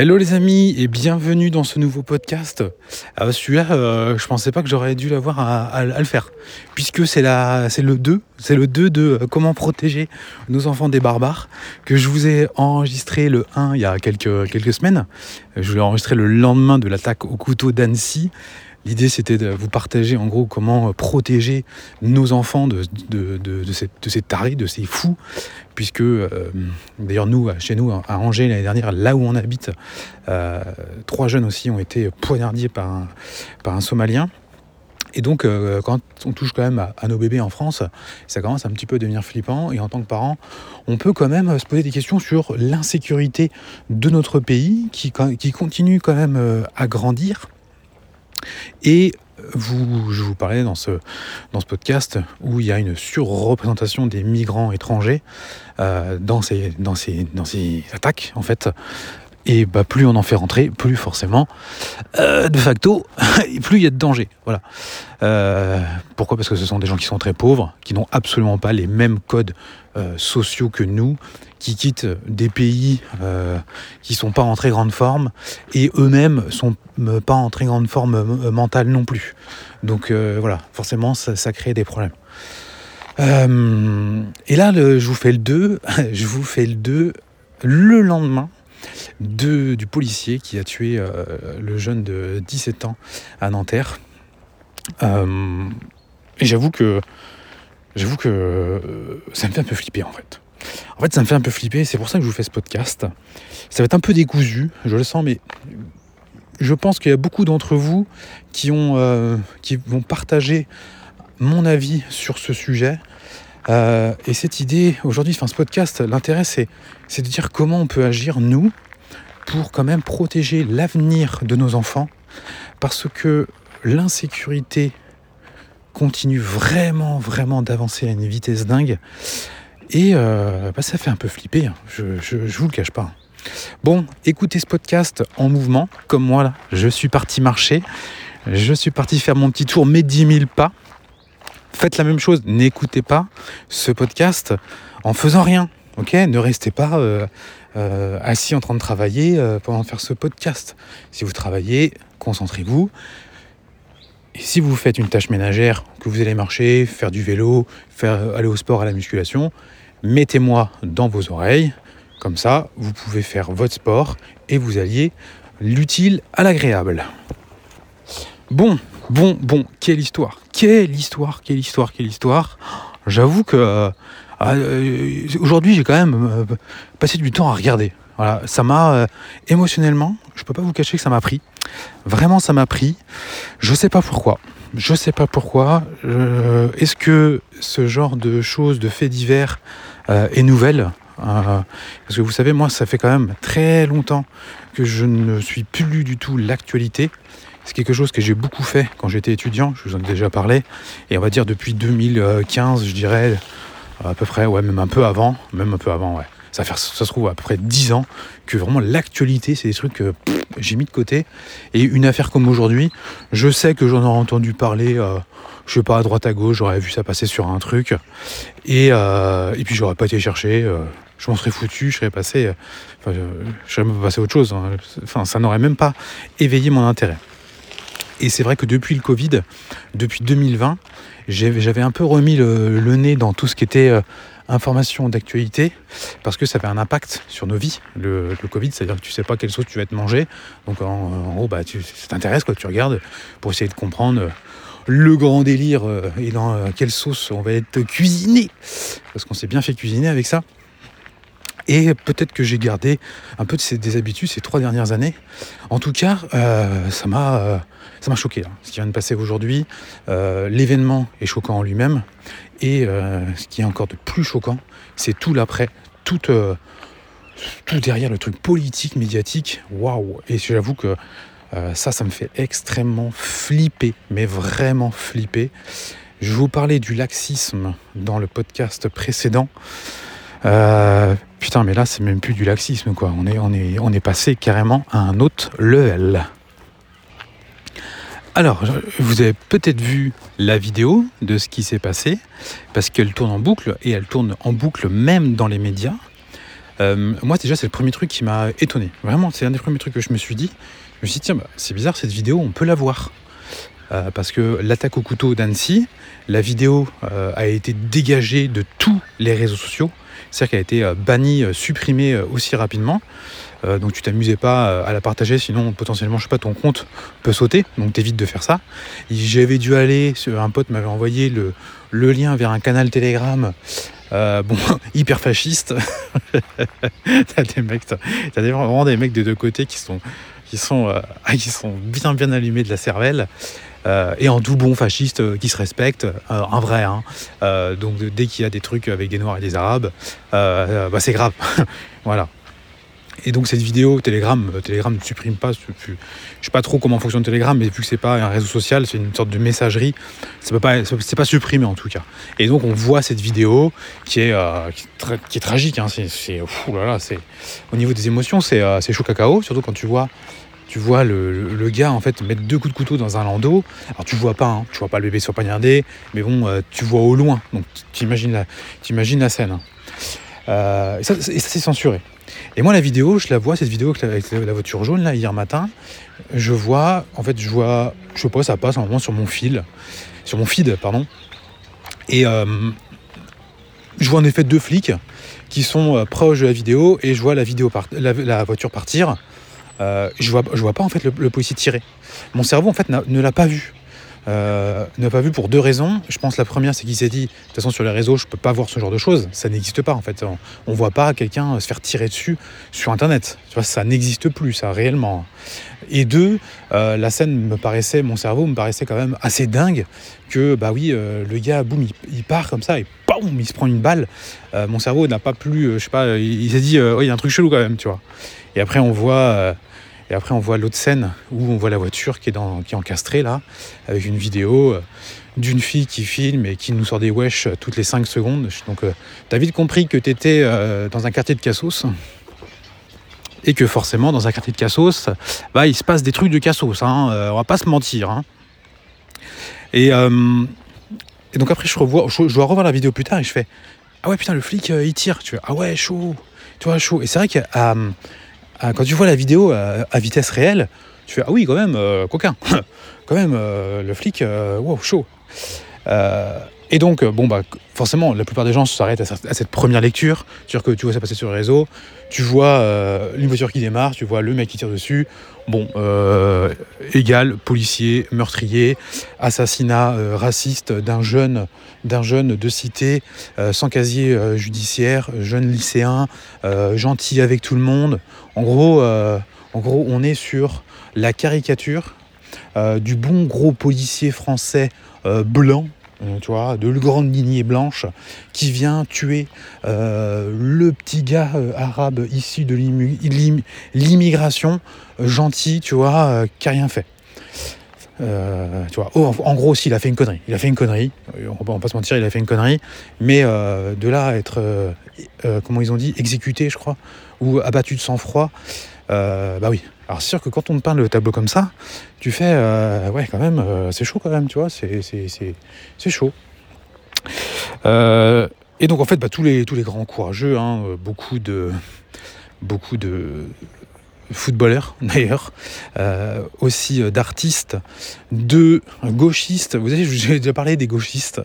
Hello les amis et bienvenue dans ce nouveau podcast. Euh, Celui-là, euh, je pensais pas que j'aurais dû l'avoir à, le faire, puisque c'est le 2, c'est le 2 de euh, comment protéger nos enfants des barbares, que je vous ai enregistré le 1 il y a quelques, quelques semaines. Je l'ai enregistré le lendemain de l'attaque au couteau d'Annecy. L'idée c'était de vous partager en gros comment euh, protéger nos enfants de, ces, ces tarés, de ces fous, puisque euh, d'ailleurs nous, chez nous, à Angers l'année dernière, là où on habite, euh, trois jeunes aussi ont été poignardés par un, Somalien. Et donc, quand on touche quand même à, nos bébés en France, ça commence un petit peu à devenir flippant. Et en tant que parent, on peut quand même se poser des questions sur l'insécurité de notre pays, qui, continue quand même à grandir. Et vous, je vous parlais dans ce, podcast où il y a une surreprésentation des migrants étrangers euh, dans, ces, dans, ces, dans ces attaques, en fait. Et bah, plus on en fait rentrer, plus forcément, euh, de facto, plus il y a de danger. Voilà. Euh, pourquoi? Parce que ce sont des gens qui sont très pauvres, qui n'ont absolument pas les mêmes codes euh, sociaux que nous, qui quittent des pays qui sont pas en très grande forme et eux-mêmes sont euh, pas en très grande forme mentale non plus. Donc voilà, forcément, ça, crée des problèmes. Et là, je vous fais le 2, je vous fais le 2 le lendemain du policier qui a tué euh, le jeune de 17 ans à Nanterre. Euh, et j'avoue que j'avoue que euh, ça me fait un peu flipper en fait. En fait, ça me fait un peu flipper, c'est pour ça que je vous fais ce podcast. Ça va être un peu décousu, je le sens, mais je pense qu'il y a beaucoup d'entre vous qui, ont, qui vont partager mon avis sur ce sujet. Et cette idée, aujourd'hui, enfin ce podcast, l'intérêt c'est, c'est de dire comment on peut agir, nous, pour quand même protéger l'avenir de nos enfants. Parce que l'insécurité continue vraiment, vraiment d'avancer à une vitesse dingue. Et euh, bah, ça fait un peu flipper, hein. je, je, je vous le cache pas. Bon, écoutez ce podcast en mouvement, comme moi là, je suis parti marcher, je suis parti faire mon petit tour, mes 10 000 pas. Faites la même chose, n'écoutez pas ce podcast en faisant rien, Ne restez pas euh, euh, assis en train de travailler euh, pendant faire ce podcast. Si vous travaillez, concentrez-vous. Et si vous faites une tâche ménagère, que vous allez marcher, faire du vélo, faire aller au sport, à la musculation, mettez-moi dans vos oreilles. Comme ça, vous pouvez faire votre sport et vous alliez l'utile à l'agréable. Bon, bon, bon, quelle histoire, quelle histoire, quelle histoire, quelle histoire. J'avoue que euh, euh, aujourd'hui, j'ai quand même euh, passé du temps à regarder. Voilà, ça m'a euh, émotionnellement, je peux pas vous cacher que ça m'a pris. Vraiment, ça m'a pris. Je sais pas pourquoi. Je sais pas pourquoi. Euh, Est-ce que ce genre de choses, de faits divers, est nouvelle? Parce que vous savez, moi, ça fait quand même très longtemps que je ne suis plus du tout l'actualité. C'est quelque chose que j'ai beaucoup fait quand j'étais étudiant, je vous en ai déjà parlé, et on va dire depuis 2015, je dirais, à peu près, ouais, même un peu avant, même un peu avant, ouais. Ça, se trouve à peu près 10 ans que vraiment l'actualité, c'est des trucs que pff, j'ai mis de côté. Et une affaire comme aujourd'hui, je sais que j'en aurais entendu parler, euh, je sais pas, à droite à gauche, j'aurais vu ça passer sur un truc, et, euh, et puis j'aurais pas été chercher, euh, je m'en serais foutu, je serais passé, euh, enfin, je, serais même passé à autre chose, hein. enfin, ça n'aurait même pas éveillé mon intérêt. Et c'est vrai que depuis le Covid, depuis 2020, j'ai- j'avais un peu remis le, nez dans tout ce qui était euh, information d'actualité, parce que ça avait un impact sur nos vies, le, Covid, c'est-à-dire que tu sais pas quelle sauce tu vas te manger, donc en, gros, bah, tu, ça t'intéresse, quoi, tu regardes pour essayer de comprendre euh, le grand délire euh, et dans quelle sauce on va être cuisiné, parce qu'on s'est bien fait cuisiner avec ça. Et peut-être que j'ai gardé un peu de ces, des habitudes ces trois dernières années. En tout cas, euh, ça m'a euh, ça m'a choqué, là, ce qui vient de passer aujourd'hui. Euh, L'événement est choquant en lui-même. Et ce qui est encore de plus choquant, c'est tout l'après, tout, derrière le truc politique, médiatique. Waouh Et j'avoue que ça, ça me fait extrêmement flipper, mais vraiment flipper. Je vous parlais du laxisme dans le podcast précédent. Putain, mais là, c'est même plus du laxisme, quoi. On est, passé carrément à un autre level. Alors, vous avez peut-être vu la vidéo de ce qui s'est passé, parce qu'elle tourne en boucle, et elle tourne en boucle même dans les médias. Euh, moi, déjà, c'est le premier truc qui m'a étonné. Vraiment, c'est un des premiers trucs que je me suis dit. Je me suis dit, tiens, bah, c'est bizarre, cette vidéo, on peut la voir. Euh, parce que l'attaque au couteau d'Annecy, la vidéo euh, a été dégagée de tous les réseaux sociaux. C'est-à-dire qu'elle a été bannie, supprimée aussi rapidement. donc tu t'amusais pas à la partager, sinon potentiellement, je sais pas, ton compte peut sauter. Donc t'évites de faire ça. J'avais dû aller, un pote m'avait envoyé le, lien vers un canal Telegram euh, bon, hyper fasciste. t'as des mecs, t'as vraiment des mecs des deux côtés qui sont, qui sont, euh, qui sont bien bien allumés de la cervelle. Euh, et en tout bon fasciste qui se respecte, un vrai. Hein. donc dès qu'il y a des trucs avec des noirs et des arabes, bah, c'est grave. voilà. Et donc cette vidéo, Telegram, euh, Telegram ne supprime pas, je ne sais pas trop comment fonctionne Telegram, mais vu que c'est pas un réseau social, c'est une sorte de messagerie, ça peut pas, c'est pas supprimé en tout cas. Et donc on voit cette vidéo qui est, euh, qui, est tragique, hein, c'est, au niveau des émotions, c'est, euh, c'est chaud cacao, surtout quand tu vois tu vois le, gars en fait mettre deux coups de couteau dans un landau. Alors tu vois pas, hein, tu vois pas le bébé sur poignardé, mais bon, tu vois au loin. Donc tu imagines la, imagines la scène. Hein. et ça c'est censuré. Et moi, la vidéo, je la vois, cette vidéo avec la voiture jaune, là, hier matin, je vois, en fait, je vois, je sais pas, ça passe un moment sur mon fil, sur mon feed, pardon. Et euh, je vois en effet deux flics qui sont euh, proches de la vidéo et je vois la, vidéo la, voiture partir. Euh, je vois, je vois pas en fait le, policier tirer. Mon cerveau en fait ne l'a pas vu. Euh, n'a pas vu pour deux raisons. Je pense la première, c'est qu'il s'est dit, de toute façon sur les réseaux, je peux pas voir ce genre de choses. Ça n'existe pas en fait. On, ne voit pas quelqu'un se faire tirer dessus sur Internet. Tu vois, ça n'existe plus, ça réellement. Et deux, euh, la scène me paraissait, mon cerveau me paraissait quand même assez dingue que bah oui, euh, le gars, boum, il, part comme ça et boum, il se prend une balle. mon cerveau n'a pas plus, je sais pas, il, s'est dit, il y a un truc chelou quand même, tu vois. Et après, on voit et après, on voit l'autre scène où on voit la voiture qui est, dans, qui est encastrée là, avec une vidéo euh, d'une fille qui filme et qui nous sort des wesh euh, toutes les 5 secondes. Donc, euh, t'as vite compris que t'étais dans un quartier de Cassos. Et que forcément, dans un quartier de Cassos, bah, il se passe des trucs de Cassos. Hein, on va pas se mentir. Hein. Et, donc après, je, revois, je, dois revoir la vidéo plus tard et je fais Ah ouais, putain, le flic, il tire. Tu Ah ouais, chaud. Tu vois, chaud. Et c'est vrai qu'à ah, quand tu vois la vidéo à, vitesse réelle, tu fais Ah oui, quand même, euh, coquin. quand même, euh, le flic, euh, wow, chaud. Et donc, bon, bah, forcément, la plupart des gens s'arrêtent à, cette première lecture. C'est-à-dire que tu vois ça passer sur le réseau, tu vois une voiture qui démarre, tu vois le mec qui tire dessus. Bon, égal, policier, meurtrier, assassinat raciste d'un jeune, de cité, sans casier judiciaire, jeune lycéen, gentil avec tout le monde. En gros, euh, on est sur la caricature euh, du bon gros policier français euh, blanc, tu vois, de grande lignée blanche, qui vient tuer le petit gars arabe issu de l'immigration, gentil, tu vois, qui a rien fait. tu vois, oh, en, gros, s'il a fait une connerie. Il a fait une connerie. On va pas se mentir, il a fait une connerie. Mais de là à être, comment ils ont dit, exécuté, je crois, ou abattu de sang-froid, euh, bah oui. Alors c'est sûr que quand on te peint le tableau comme ça, tu fais, euh, ouais quand même, euh, c'est chaud quand même, tu vois, c'est chaud. et donc en fait, bah, tous, les, tous les grands courageux, hein, beaucoup de beaucoup de footballeurs d'ailleurs, aussi d'artistes, de gauchistes. Vous savez, j'ai déjà parlé des gauchistes.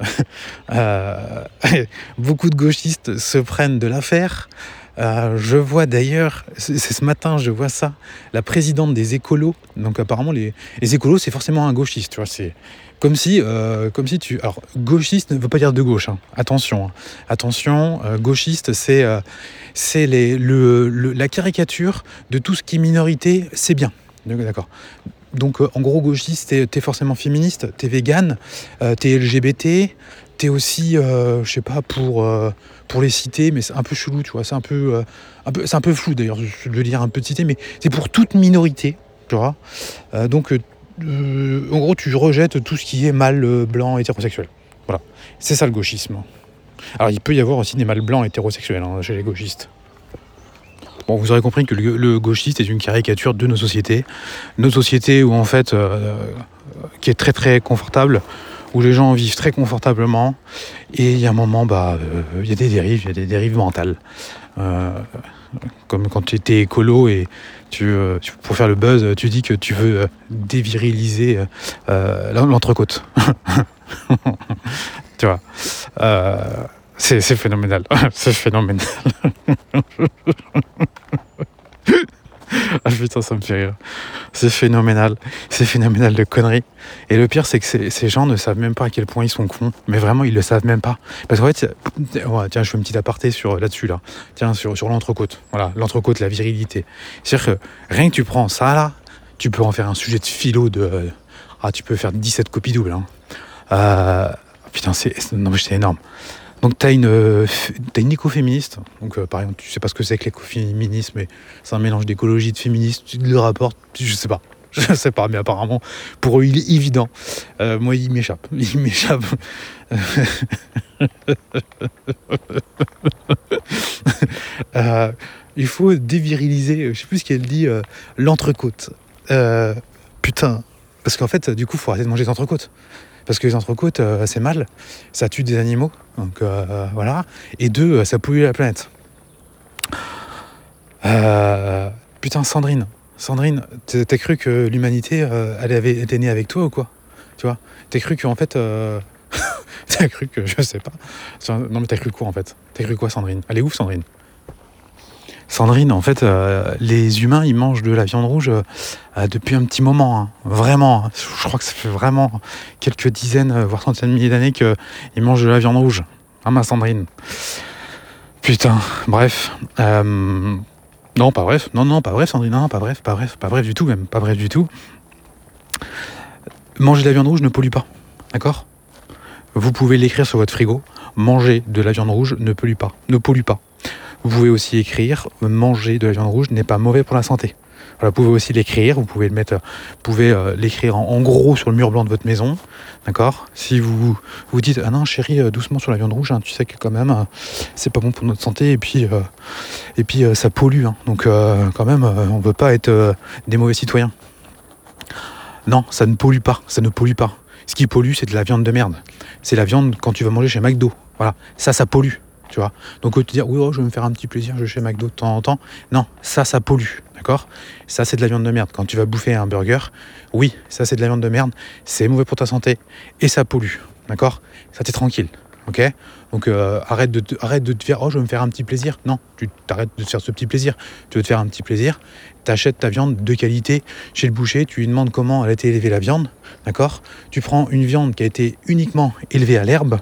beaucoup de gauchistes se prennent de l'affaire. Euh, je vois d'ailleurs, c'est ce matin, je vois ça, la présidente des écolos. Donc apparemment, les, écolos, c'est forcément un gauchiste. Tu vois, c'est comme si, euh, comme si tu. Alors, gauchiste ne veut pas dire de gauche. Hein. Attention, hein. attention. Euh, gauchiste, c'est c'est le, la caricature de tout ce qui est minorité, c'est bien. D'accord. Donc, en gros, gauchiste, t'es es forcément féministe, t'es vegan, t'es LGBT, t'es aussi, je sais pas, pour pour les citer, mais c'est un peu chelou, tu vois, c'est un peu, euh, c'est un peu flou d'ailleurs de le dire un peu de citer, mais c'est pour toute minorité, tu vois. Euh, donc, euh, en gros, tu rejettes tout ce qui est mâle, blanc, hétérosexuel. Voilà, c'est ça le gauchisme. Alors, il peut y avoir aussi des mâles blancs hétérosexuels hein, chez les gauchistes. Bon, vous aurez compris que le, gauchiste est une caricature de nos sociétés. Nos sociétés où, en fait, qui est très très confortable, où les gens vivent très confortablement et il y a un moment, bah, euh, il y a des dérives, il y a des dérives mentales. Euh, Comme quand tu étais écolo et tu, euh, pour faire le buzz, tu dis que tu veux déviriliser l'entrecôte. tu vois. C'est phénoménal. c'est phénoménal. ah putain, ça me fait rire. C'est phénoménal. C'est phénoménal de conneries. Et le pire, c'est que ces, gens ne savent même pas à quel point ils sont cons. Mais vraiment, ils le savent même pas. Parce qu'en fait, tiens, je fais un petit aparté sur là-dessus là. Tiens, sur, sur l'entrecôte. Voilà, l'entrecôte, la virilité. C'est-à-dire que rien que tu prends ça là, tu peux en faire un sujet de philo de. euh, ah, tu peux faire 17 copies doubles. Hein. Euh, putain, c'est non, mais c'est énorme. Donc, tu as une, euh, une écoféministe. Donc, euh, par exemple, tu sais pas ce que c'est que l'écoféminisme, mais c'est un mélange d'écologie, de féminisme. Tu le rapportes, je sais pas. Je sais pas, mais apparemment, pour eux, il est évident. Euh, moi, il m'échappe. Il m'échappe. Il faut déviriliser, je sais plus ce qu'elle dit, l'entrecôte. Putain. Parce qu'en fait, du coup, faut arrêter de manger des entrecôtes. Parce que les entrecôtes, euh, c'est mal. Ça tue des animaux. Donc euh, voilà. Et deux, euh, ça pollue la planète. Euh, putain, Sandrine. Sandrine, t'as cru que l'humanité, elle avait été née avec toi ou quoi? Tu vois? T'as cru qu'en fait. euh, t'as cru que. Je sais pas. Non, mais t'as cru quoi en fait? T'as cru quoi, Sandrine? Elle est ouf, Sandrine? Sandrine, en fait, euh, les humains, ils mangent de la viande rouge euh, euh, depuis un petit moment. hein. Vraiment. hein. Je crois que ça fait vraiment quelques dizaines, voire centaines de milliers d'années qu'ils mangent de la viande rouge. Ah, ma Sandrine. Putain, bref. Non, pas bref. Non, non, pas bref, Sandrine. Non, pas bref, pas bref, pas bref du tout, même. Pas bref du tout. Manger de la viande rouge ne pollue pas. D'accord? Vous pouvez l'écrire sur votre frigo. Manger de la viande rouge ne pollue pas. Ne pollue pas. Vous pouvez aussi écrire manger de la viande rouge n'est pas mauvais pour la santé. Voilà, vous pouvez aussi l'écrire, vous pouvez le mettre, vous pouvez euh, l'écrire en, gros sur le mur blanc de votre maison, d'accord? Si vous vous dites ah non chérie euh, doucement sur la viande rouge, hein, tu sais que quand même euh, c'est pas bon pour notre santé et puis et puis ça pollue, hein. donc quand même on veut pas être des mauvais citoyens. Non, ça ne pollue pas, ça ne pollue pas. Ce qui pollue c'est de la viande de merde. C'est la viande quand tu vas manger chez McDo. Voilà, ça ça pollue tu vois. Donc, te dire, oui, oh, je vais me faire un petit plaisir, je vais chez McDo de temps en temps. Non, ça, ça pollue, d'accord? Ça, c'est de la viande de merde. Quand tu vas bouffer un burger, oui, ça, c'est de la viande de merde, c'est mauvais pour ta santé et ça pollue, d'accord? Ça, t'es tranquille, ok? Donc, euh, arrête, de te, arrête de te faire, oh, je vais me faire un petit plaisir. Non, tu t'arrêtes de te faire ce petit plaisir. Tu veux te faire un petit plaisir, t'achètes ta viande de qualité chez le boucher, tu lui demandes comment elle a été élevée la viande, d'accord? Tu prends une viande qui a été uniquement élevée à l'herbe,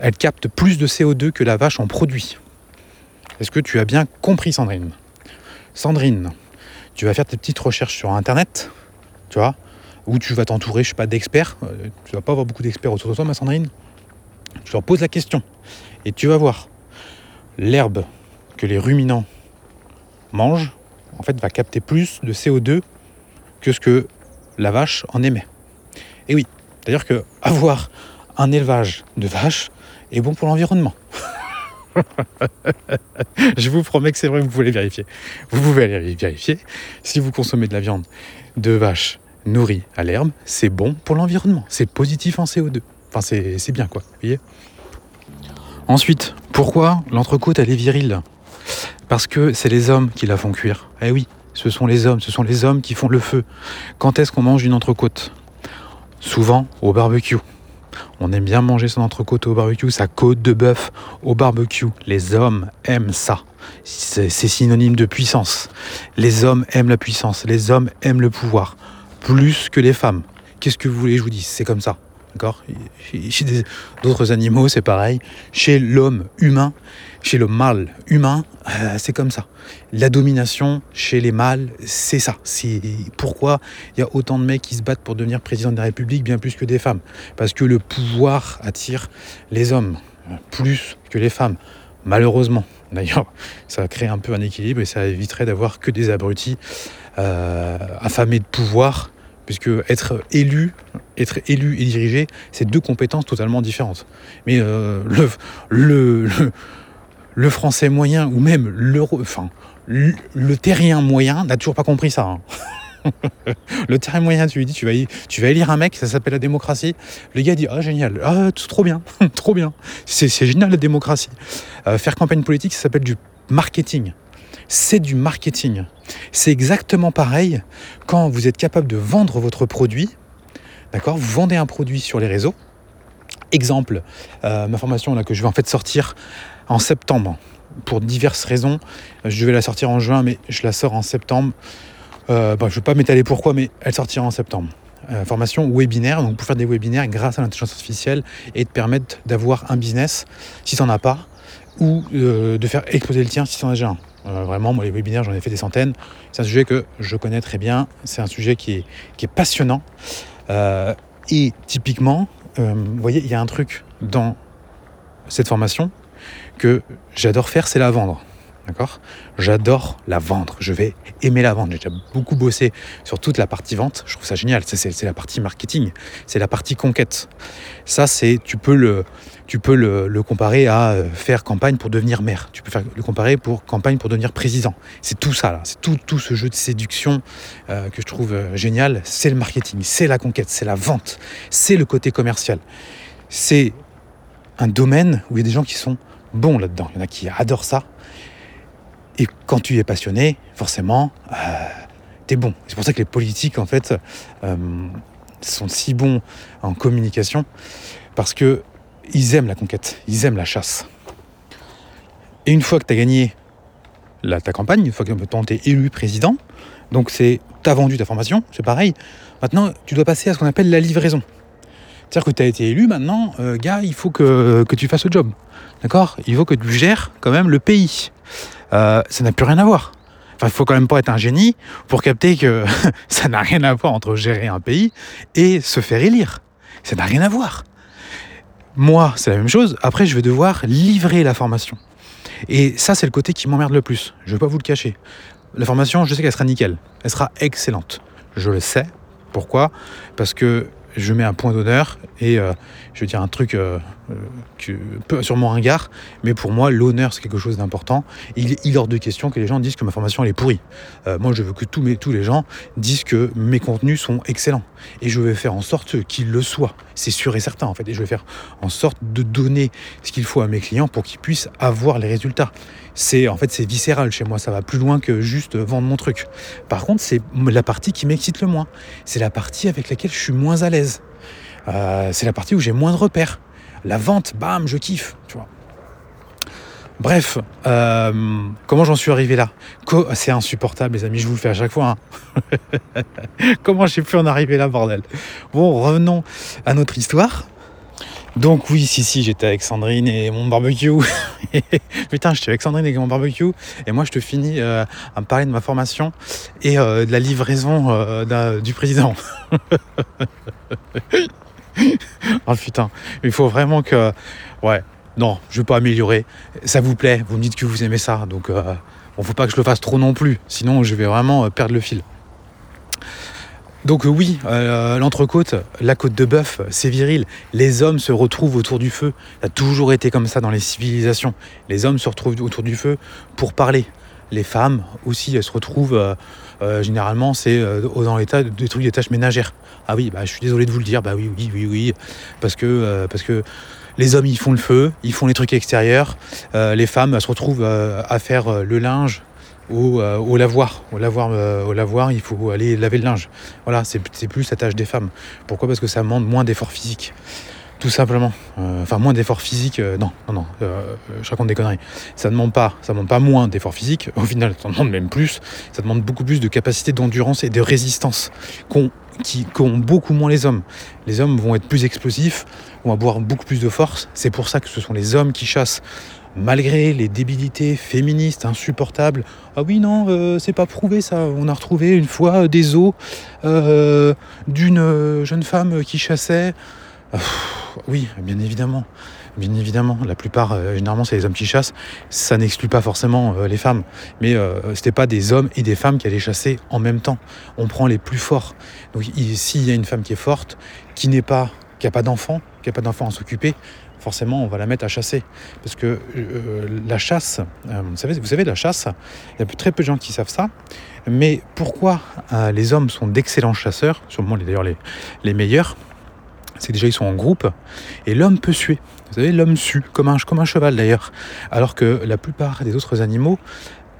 elle capte plus de CO2 que la vache en produit. Est-ce que tu as bien compris, Sandrine? Sandrine, tu vas faire tes petites recherches sur Internet, tu vois, où tu vas t'entourer, je sais pas, d'experts. Euh, tu vas pas avoir beaucoup d'experts autour de toi, ma Sandrine. Tu leur poses la question et tu vas voir. L'herbe que les ruminants mangent, en fait, va capter plus de CO2 que ce que la vache en émet. Et oui, c'est-à-dire que avoir un élevage de vaches est bon pour l'environnement. Je vous promets que c'est vrai, vous pouvez vérifier. Vous pouvez aller vérifier. Si vous consommez de la viande de vache nourrie à l'herbe, c'est bon pour l'environnement. C'est positif en CO2. Enfin, c'est c'est bien, quoi. Vous voyez? Ensuite, pourquoi l'entrecôte, elle est virile? Parce que c'est les hommes qui la font cuire. Eh oui, ce sont les hommes, ce sont les hommes qui font le feu. Quand est-ce qu'on mange une entrecôte? Souvent au barbecue. On aime bien manger son entrecôte au barbecue, sa côte de bœuf au barbecue. Les hommes aiment ça. C'est synonyme de puissance. Les hommes aiment la puissance. Les hommes aiment le pouvoir. Plus que les femmes. Qu'est-ce que vous voulez que je vous dise? C'est comme ça. D'accord? Chez d'autres animaux, c'est pareil. Chez l'homme humain, chez le mâle humain, euh, c'est comme ça. La domination chez les mâles, c'est ça. C'est pourquoi il y a autant de mecs qui se battent pour devenir président de la République bien plus que des femmes. Parce que le pouvoir attire les hommes plus que les femmes. Malheureusement. D'ailleurs, ça crée un peu un équilibre et ça éviterait d'avoir que des abrutis euh, affamés de pouvoir, puisque être élu, être élu et dirigé, c'est deux compétences totalement différentes. Mais euh, le, le français moyen ou même l'euro, enfin, le, terrien moyen n'a toujours pas compris ça. hein. le terrien moyen, tu lui dis, tu vas, tu vas élire un mec, ça s'appelle la démocratie. Le gars dit, ah génial, ah trop bien, trop bien. C'est c'est génial la démocratie. Euh, faire campagne politique, ça s'appelle du marketing. c'est du marketing. C'est exactement pareil quand vous êtes capable de vendre votre produit. D'accord? Vous vendez un produit sur les réseaux. Exemple, euh, ma formation là, que je vais en fait sortir en septembre pour diverses raisons. Je vais la sortir en juin, mais je la sors en septembre. Euh, je ne vais pas m'étaler pourquoi, mais elle sortira en septembre. Euh, formation webinaire, donc pour faire des webinaires grâce à l'intelligence artificielle et te permettre d'avoir un business si tu n'en as pas, ou de faire exploser le tien si tu en as déjà un. Euh, vraiment, moi, les webinaires, j'en ai fait des centaines. C'est un sujet que je connais très bien. C'est un sujet qui est, passionnant. Euh, et typiquement, euh, vous voyez, il y a un truc dans cette formation que j'adore faire, c'est la vendre. D'accord? J'adore la vendre. Je vais aimer la vendre. J'ai déjà beaucoup bossé sur toute la partie vente. Je trouve ça génial. C'est la partie marketing. C'est la partie conquête. Ça, c'est tu peux le tu peux le, comparer à euh, faire campagne pour devenir maire. Tu peux faire, le comparer pour campagne pour devenir président. C'est tout ça, là. C'est tout, tout ce jeu de séduction euh, que je trouve euh, génial. C'est le marketing, c'est la conquête, c'est la vente, c'est le côté commercial. C'est un domaine où il y a des gens qui sont bons là-dedans. Il y en a qui adorent ça. Et quand tu es passionné, forcément, tu es bon. C'est pour ça que les politiques, en fait, sont si bons en communication. Parce que ils aiment la conquête, ils aiment la chasse. Et une fois que tu as gagné la, ta campagne, une fois que tu es élu président, donc tu as vendu ta formation, c'est pareil. Maintenant, tu dois passer à ce qu'on appelle la livraison. C'est-à-dire que tu as été élu, maintenant, euh, gars, il faut que, tu fasses le job. D'accord? Il faut que tu gères quand même le pays. Euh, ça n'a plus rien à voir. Enfin, il faut quand même pas être un génie pour capter que ça n'a rien à voir entre gérer un pays et se faire élire. Ça n'a rien à voir. Moi, c'est la même chose. Après, je vais devoir livrer la formation. Et ça, c'est le côté qui m'emmerde le plus. Je ne vais pas vous le cacher. La formation, je sais qu'elle sera nickel. Elle sera excellente. Je le sais. Pourquoi? Parce que je mets un point d'honneur et euh, je veux dire un truc euh, euh, que, sûrement mais pour moi l'honneur c'est quelque chose d'important. Il, est hors de question que les gens disent que ma formation elle est pourrie. moi je veux que tous les gens disent que mes contenus sont excellents et je vais faire en sorte qu'ils le soient. C'est sûr et certain en fait et je vais faire en sorte de donner ce qu'il faut à mes clients pour qu'ils puissent avoir les résultats. C'est en fait c'est viscéral chez moi, ça va plus loin que juste vendre mon truc. Par contre c'est la partie qui m'excite le moins. C'est la partie avec laquelle je suis moins à l'aise euh, c'est la partie où j'ai moins de repères. La vente, bam, je kiffe. Bref, euh, comment j'en suis arrivé là? C'est insupportable, les amis, je vous le fais à chaque fois. Hein. comment j'ai pu en arriver là, bordel? Bon, revenons à notre histoire. Donc oui, si, si, j'étais avec Sandrine et mon barbecue. Putain, j'étais avec Sandrine et mon barbecue. Et moi, je te finis euh, à me parler de ma formation et de la livraison du président. oh putain, il faut vraiment que. Ouais, non, je veux pas améliorer. Ça vous plaît, vous me dites que vous aimez ça, donc euh, bon, faut pas que je le fasse trop non plus, sinon je vais vraiment euh, perdre le fil. Donc euh, oui, l'entrecôte, la côte de bœuf, c'est viril. Les hommes se retrouvent autour du feu. Ça a toujours été comme ça dans les civilisations. Les hommes se retrouvent autour du feu pour parler. Les femmes aussi, elles se retrouvent euh, généralement, c'est euh, dans l'état des trucs des tâches ménagères. Ah oui, bah, je suis désolé de vous le dire, bah oui, oui, oui, oui, parce que, euh, les hommes, ils font le feu, ils font les trucs extérieurs, les femmes se retrouvent à faire le linge au, lavoir. Au lavoir, au lavoir, il faut aller laver le linge. Voilà, c'est plus la tâche des femmes. Pourquoi? Parce que ça demande moins d'efforts physiques tout simplement. Euh, enfin, moins d'efforts physiques, euh, non, non, non, euh, je raconte des conneries. Ça ne demande pas, ça demande pas moins d'efforts physiques, au final, ça demande même plus. Ça demande beaucoup plus de capacité d'endurance et de résistance qu'ont qui, ont beaucoup moins les hommes. Les hommes vont être plus explosifs, vont avoir beaucoup plus de force. C'est pour ça que ce sont les hommes qui chassent. Malgré les débilités féministes insupportables, ah oui non, c'est pas prouvé ça. On a retrouvé une fois des os d'une jeune femme qui chassait. Oui, bien évidemment. Bien évidemment, la plupart, euh, généralement, c'est les hommes qui chassent. Ça n'exclut pas forcément euh, les femmes. Mais euh, c'était pas des hommes et des femmes qui allaient chasser en même temps. On prend les plus forts. Donc, s'il y a une femme qui est forte, qui n'est pas, qui n'a pas d'enfant, qui n'a pas d'enfant à s'occuper, forcément, on va la mettre à chasser. Parce que la chasse, vous, savez, la chasse, il y a très peu de gens qui savent ça. Mais pourquoi les hommes sont d'excellents chasseurs, sûrement d'ailleurs les, les meilleurs? C'est déjà ils sont en groupe, et l'homme peut suer. Vous savez, l'homme sue, comme un, cheval d'ailleurs. Alors que la plupart des autres animaux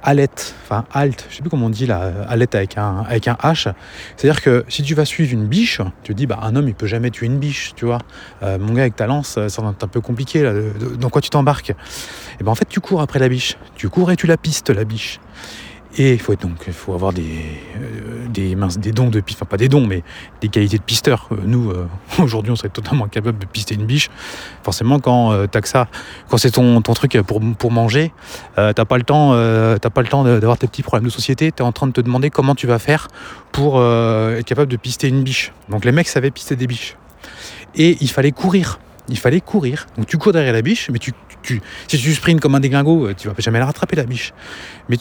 alette, enfin halt, je sais plus comment on dit là, avec un, avec H. C'est-à-dire que si tu vas suivre une biche, tu te dis, bah, un homme il peut jamais tuer une biche, tu vois. Euh, mon gars avec ta lance, ça va être un peu compliqué dans quoi tu t'embarques Et ben en fait, tu cours après la biche, tu cours et tu la pistes la biche. Et il faut avoir des, euh, des, dons de piste, enfin pas des dons, mais des qualités de pisteur. Euh, nous, euh, aujourd'hui, on serait totalement incapable de pister une biche. Forcément, quand t'as que ça, quand c'est ton, ton truc pour, pour manger, t'as pas le temps, t'as pas le temps d'avoir tes petits problèmes de société. T'es en train de te demander comment tu vas faire pour être capable de pister une biche. Donc les mecs savaient pister des biches. Et il fallait courir. Il fallait courir. Donc tu cours derrière la biche, mais tu, tu, si tu sprints comme un déglingo, tu vas jamais la rattraper la biche. Mais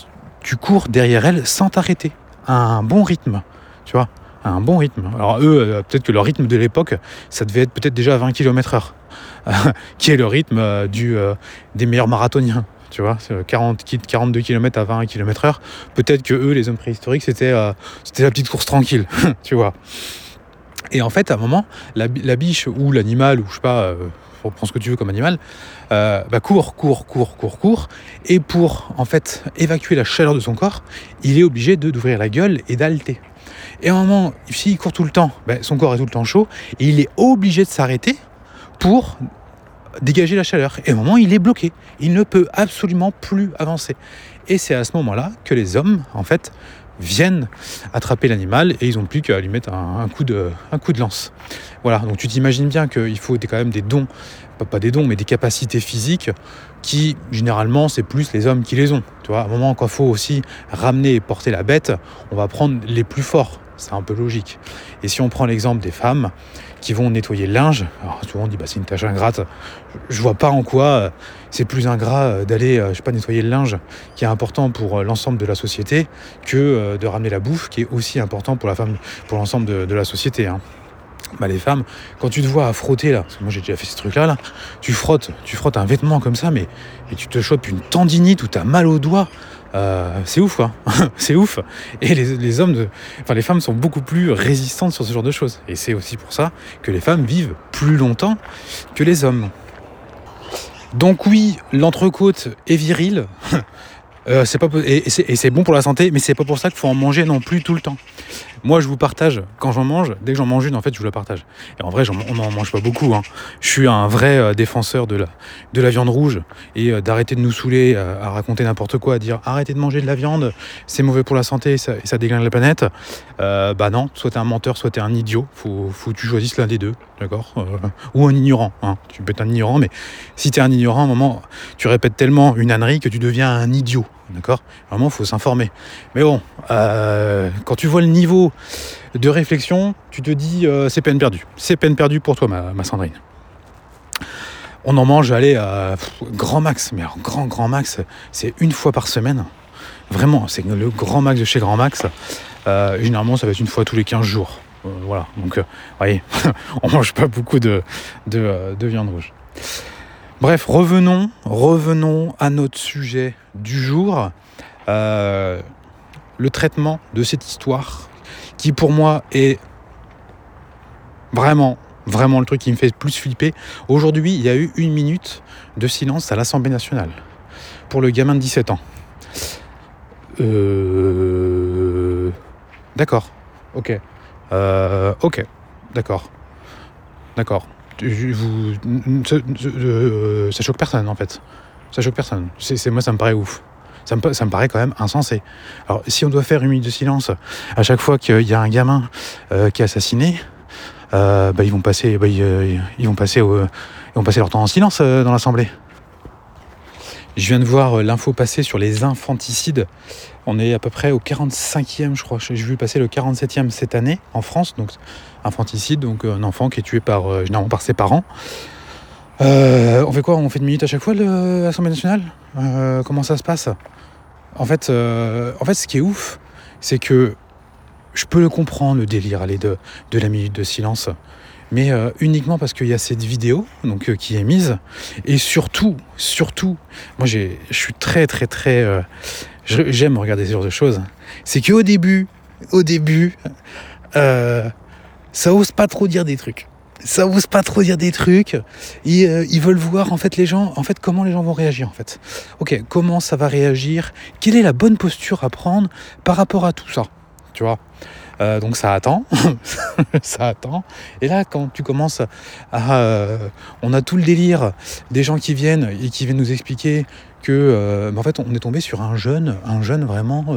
cours derrière elle sans t'arrêter, à un bon rythme, tu vois, un bon rythme. Alors eux, euh, peut-être que leur rythme de l'époque, ça devait être peut-être déjà à 20 km heure, qui est le rythme euh, du, euh, des meilleurs marathoniens. Tu vois, 40, 42 km à 20 km heure. Peut-être que eux, les hommes préhistoriques, c'était la petite course tranquille, tu vois. Et en fait, à un moment, la, la biche ou l'animal, ou je sais pas, prends ce que tu veux comme animal, euh, bah court, court, court, court, court. Et pour en fait évacuer la chaleur de son corps, il est obligé d'ouvrir la gueule et d'halter. Et à un moment, s'il court tout le temps, bah, son corps est tout le temps chaud et il est obligé de s'arrêter pour dégager la chaleur. Et un moment, il est bloqué. Il ne peut absolument plus avancer. Et c'est à ce moment-là que les hommes, en fait, viennent attraper l'animal et ils n'ont plus qu'à lui mettre un, coup de, lance. Voilà, donc tu t'imagines bien qu'il faut quand même des dons, pas, des dons, mais des capacités physiques qui, généralement, c'est plus les hommes qui les ont. Tu vois, à un moment, quand il faut aussi ramener et porter la bête, on va prendre les plus forts. C'est un peu logique. Et si on prend l'exemple des femmes qui vont nettoyer le linge, alors souvent on dit bah, c'est une tâche ingrate. Je vois pas en quoi c'est plus ingrat d'aller, je sais pas, nettoyer le linge, qui est important pour l'ensemble de la société, que de ramener la bouffe, qui est aussi important pour la femme, pour l'ensemble de, la société. Hein. Bah, les femmes, quand tu te vois à frotter là, parce que moi j'ai déjà fait ces trucs là, tu frottes, tu frottes un vêtement comme ça, mais tu te chopes une tendinite ou t'as mal au doigt. Euh, c'est ouf, quoi. c'est ouf. Et les, hommes, enfin les femmes sont beaucoup plus résistantes sur ce genre de choses. Et c'est aussi pour ça que les femmes vivent plus longtemps que les hommes. Donc oui, l'entrecôte est virile. euh, c'est pas et c'est bon pour la santé, mais c'est pas pour ça qu'il faut en manger non plus tout le temps. Moi, je vous partage quand j'en mange. Dès que j'en mange une, en fait, je vous la partage. Et en vrai, on n'en mange pas beaucoup. Hein. Je suis un vrai euh, défenseur de la, de la viande rouge et euh, d'arrêter de nous saouler euh, à raconter n'importe quoi, à dire arrêtez de manger de la viande, c'est mauvais pour la santé, ça, ça déglingue la planète. Bah non, soit t'es un menteur, soit t'es un idiot. Faut, faut que tu choisisses l'un des deux, d'accord Ou un ignorant. Hein. Tu peux être un ignorant, mais si t'es un ignorant, à un moment, tu répètes tellement une ânerie que tu deviens un idiot. D'accord Vraiment, il faut s'informer. Mais bon, euh, quand tu vois le niveau de réflexion, tu te dis euh, c'est peine perdue. C'est peine perdue pour toi, ma, Sandrine. On en mange, allez, euh, grand max, mais alors, grand, grand max, c'est une fois par semaine. Vraiment, c'est le grand max de chez Grand Max. Généralement, ça va être une fois tous les 15 jours. voilà, donc, vous voyez, on mange pas beaucoup de, de viande rouge. Bref, revenons, revenons à notre sujet du jour, euh, le traitement de cette histoire qui pour moi est vraiment, vraiment le truc qui me fait plus flipper. Aujourd'hui, il y a eu une minute de silence à l'Assemblée nationale pour le gamin de 17 ans. Euh... D'accord, ok. Euh, ok, d'accord, d'accord euh, ça, choque personne en fait. Ça choque personne. C'est moi, ça me paraît ouf. Ça me, paraît quand même insensé. Alors, si on doit faire une minute de silence à chaque fois qu'il y a un gamin euh, qui est assassiné, euh, bah, ils vont passer, bah, ils, vont passer, leur temps en silence dans l'Assemblée. Je viens de voir l'info passer sur les infanticides. On est à peu près au 45e, je crois. J'ai vu passer le 47e cette année en France. Donc, infanticide, donc un enfant qui est tué par, euh, généralement par ses parents. Euh, on fait quoi? On fait une minute à chaque fois l'Assemblée nationale? Euh, Comment ça se passe? En fait, euh, ce qui est ouf, c'est que je peux le comprendre, le délire de la minute de silence, mais euh, uniquement parce qu'il y a cette vidéo donc, euh, qui est mise. Et surtout, surtout, moi je suis très, très, très. J'aime regarder ce genre de choses. C'est qu'au début, au début, ça ose pas trop dire des trucs. ça ose pas trop dire des trucs. Euh, ils veulent voir en fait les gens, en fait comment les gens vont réagir en fait. Ok, comment ça va réagir? Quelle est la bonne posture à prendre par rapport à tout ça? Tu vois? Euh, donc ça attend, ça attend. Et là, quand tu commences à, euh, on a tout le délire des gens qui viennent et qui viennent nous expliquer que, euh, en fait, on est tombé sur un jeune, un jeune vraiment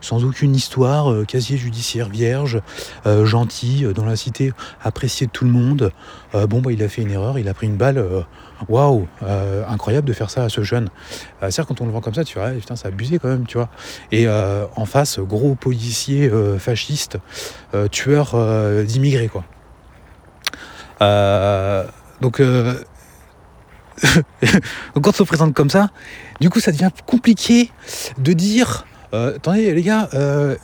sans aucune histoire, casier judiciaire vierge, gentil, dans la cité, apprécié de tout le monde. bon, bah, il a fait une erreur, il a pris une balle. Waouh, incroyable de faire ça à ce jeune. C'est-à-dire quand on le voit comme ça, tu vois, putain, c'est abusé quand même, tu vois. Et en face, gros policier fasciste, tueur d'immigrés, quoi. donc quand on se présente comme ça, du coup, ça devient compliqué de dire euh, attendez, les gars, euh,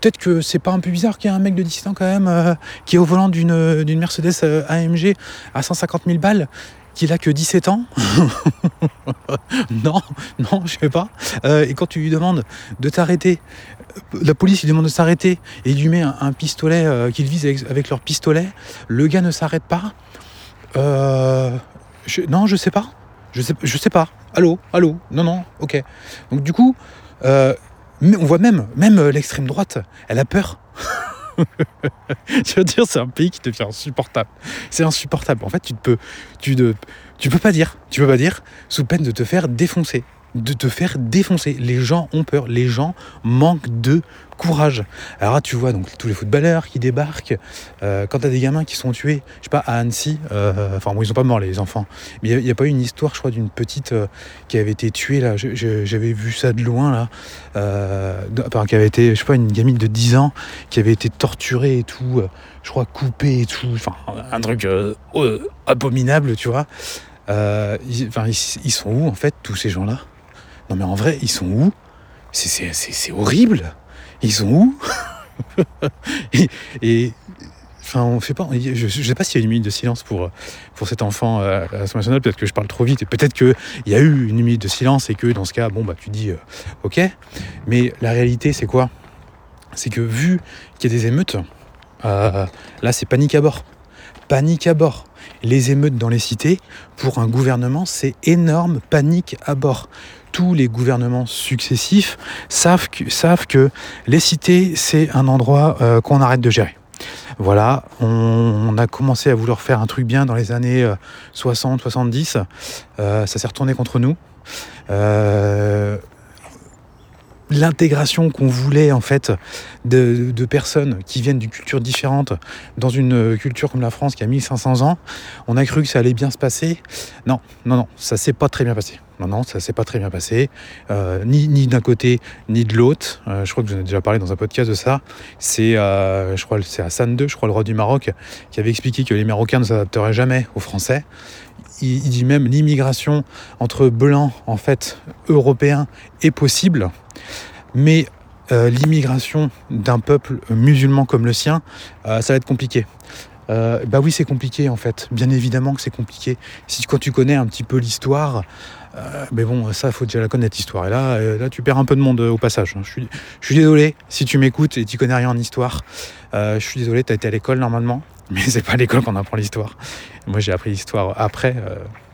peut-être que c'est pas un peu bizarre qu'il y ait un mec de 17 ans quand même euh, qui est au volant d'une, d'une Mercedes AMG à 150 000 balles qu'il a que 17 ans Non, non, je sais pas. et quand tu lui demandes de t'arrêter, la police lui demande de s'arrêter et lui met un, pistolet qu'il vise avec, leur pistolet, le gars ne s'arrête pas. non, je sais pas. Je sais, je sais pas. Allô, allô, non, non, ok. Donc du coup, euh, on voit même, même euh, l'extrême droite, elle a peur. je veux dire, c'est un pays qui devient insupportable. C'est insupportable. En fait, tu ne peux, tu peux pas dire, tu peux pas dire, sous peine de te faire défoncer de te faire défoncer. Les gens ont peur, les gens manquent de courage. Alors tu vois donc tous les footballeurs qui débarquent. Euh, quand tu as des gamins qui sont tués, je sais pas, à Annecy, euh, enfin bon, ils sont pas morts les enfants, mais il n'y a, pas eu une histoire, je crois, d'une petite euh, qui avait été tuée là. J'avais vu ça de loin là, enfin, qui avait été, je sais pas, une gamine de 10 ans qui avait été torturée et tout, je crois coupée et tout, enfin un truc abominable, tu vois. ils, ils sont où en fait tous ces gens-là? Non mais en vrai, ils sont où? C'est horrible. Ils sont où? Et, enfin, on fait pas. Je, ne sais pas s'il y a une minute de silence pour pour cet enfant euh, à l'Assemblée nationale. Peut-être que je parle trop vite et peut-être qu'il y a eu une minute de silence et que dans ce cas, bon bah tu dis euh, ok. Mais la réalité, c'est quoi? C'est que vu qu'il y a des émeutes, euh, là c'est panique à bord. Panique à bord. Les émeutes dans les cités, pour un gouvernement, c'est énorme panique à bord tous les gouvernements successifs savent que, les cités, c'est un endroit euh, qu'on arrête de gérer. Voilà, on, a commencé à vouloir faire un truc bien dans les années 60, euh, 70. Euh, ça s'est retourné contre nous. L'intégration qu'on voulait en fait de, personnes qui viennent d'une culture différente dans une culture comme la France qui a 1500 ans, on a cru que ça allait bien se passer. Non, non, non, ça s'est pas très bien passé. Non, non, ça s'est pas très bien passé, euh, ni, d'un côté ni de l'autre. Euh, je crois que vous en avez déjà parlé dans un podcast de ça. C'est, euh, je c'est Hassan II, je crois, le roi du Maroc, qui avait expliqué que les Marocains ne s'adapteraient jamais aux Français. Il, dit même l'immigration entre blancs, en fait, européens, est possible, mais l'immigration d'un peuple musulman comme le sien, ça va être compliqué. bah oui, c'est compliqué en fait. Bien évidemment que c'est compliqué. Si quand tu connais un petit peu l'histoire, euh, mais bon, ça, faut déjà la connaître, l'histoire. Et là, euh, tu perds un peu de monde euh, au passage. Hein. Je suis, désolé si tu m'écoutes et tu connais rien en histoire. je suis désolé, tu as été à l'école normalement, mais c'est pas à l'école qu'on apprend l'histoire. Moi, j'ai appris l'histoire après.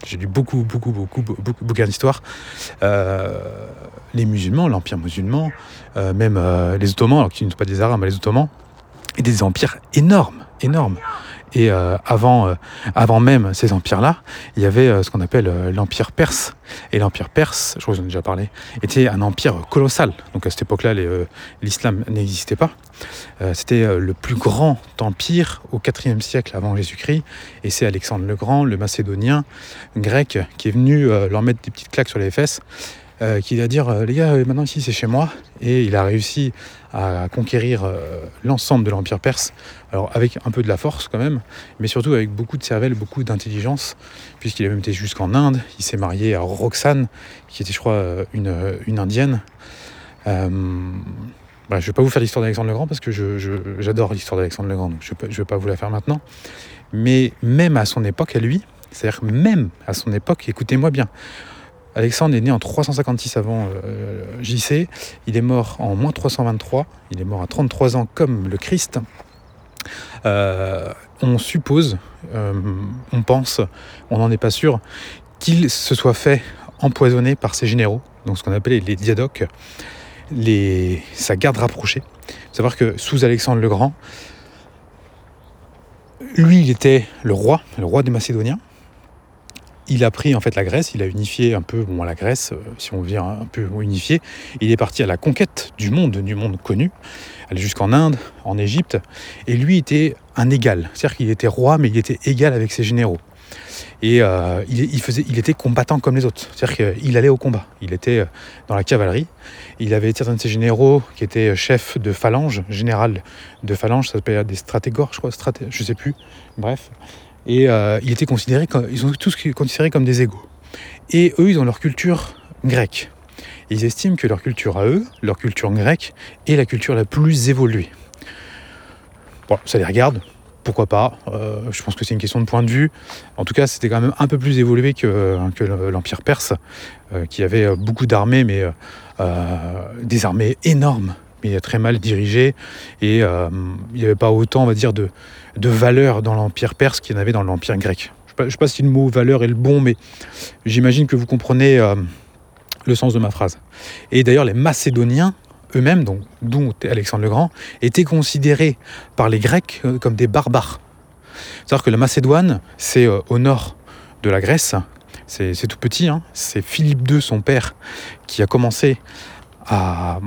j'ai lu beaucoup, beaucoup, beaucoup, beaucoup, beaucoup d'histoire. Les musulmans, l'empire musulman, même les Ottomans, alors qu'ils ne pas des Arabes, mais les Ottomans, et des empires énormes, énormes. Et euh, avant, euh, avant même ces empires-là, il y avait euh, ce qu'on appelle l'empire perse. Et l'empire perse, je crois que j'en ai déjà parlé, était un empire colossal. Donc à cette époque-là, l'islam n'existait pas. C'était le plus grand empire au IVe siècle avant Jésus-Christ. Et c'est Alexandre le Grand, le Macédonien grec, qui est venu leur mettre des petites claques sur les fesses euh, qui va dire euh, les gars, maintenant ici c'est chez moi. Et il a réussi à conquérir euh, l'ensemble de l'Empire perse, alors avec un peu de la force quand même, mais surtout avec beaucoup de cervelle, beaucoup d'intelligence, puisqu'il a même été jusqu'en Inde. Il s'est marié à Roxane, qui était, je crois, une, une indienne. Euh, bah, je ne vais pas vous faire l'histoire d'Alexandre le Grand parce que j'adore l'histoire d'Alexandre le Grand, donc je ne vais pas vous la faire maintenant. Mais même à son époque, à lui, c'est-à-dire même à son époque, écoutez-moi bien, Alexandre est né en 356 avant euh, JC. Il est mort en moins 323. Il est mort à 33 ans comme le Christ. on suppose, on pense, on n'en est pas sûr, qu'il se soit fait empoisonner par ses généraux, donc ce qu'on appelait les diadoques, les, sa garde rapprochée. Faut savoir que sous Alexandre le Grand, lui, il était le roi, le roi des Macédoniens. Il a pris en fait la Grèce, il a unifié un peu bon, la Grèce, euh, si on vient un peu unifier. Il est parti à la conquête du monde, du monde connu, aller jusqu'en Inde, en Égypte. Et lui était un égal, c'est-à-dire qu'il était roi, mais il était égal avec ses généraux. Et euh, il, faisait, il était combattant comme les autres. C'est-à-dire qu'il allait au combat. Il était euh, dans la cavalerie. Il avait certains de ses généraux qui étaient chefs de phalange, général de phalange, ça s'appelle des stratégores, je crois, straté je sais plus. Bref. Et euh, il était considéré comme, ils sont tous considérés comme des égaux. Et eux, ils ont leur culture grecque. Ils estiment que leur culture à eux, leur culture grecque, est la culture la plus évoluée. Bon, ça les regarde, pourquoi pas? Euh, Je pense que c'est une question de point de vue. En tout cas, c'était quand même un peu plus évolué que, l'Empire perse, euh, qui avait beaucoup d'armées, mais des armées énormes, mais très mal dirigées. Et il n'y avait pas autant, on va dire, de, de valeur dans l'Empire perse qu'il y en avait dans l'Empire grec. Je ne sais pas si le mot valeur est le bon, mais j'imagine que vous comprenez le sens de ma phrase. Et d'ailleurs, les Macédoniens eux-mêmes, dont Alexandre le Grand, étaient considérés par les Grecs euh, comme des barbares. C'est-à-dire que la Macédoine, c'est euh, au nord de la Grèce, c'est tout petit, hein. c'est Philippe II, son père, qui a commencé à,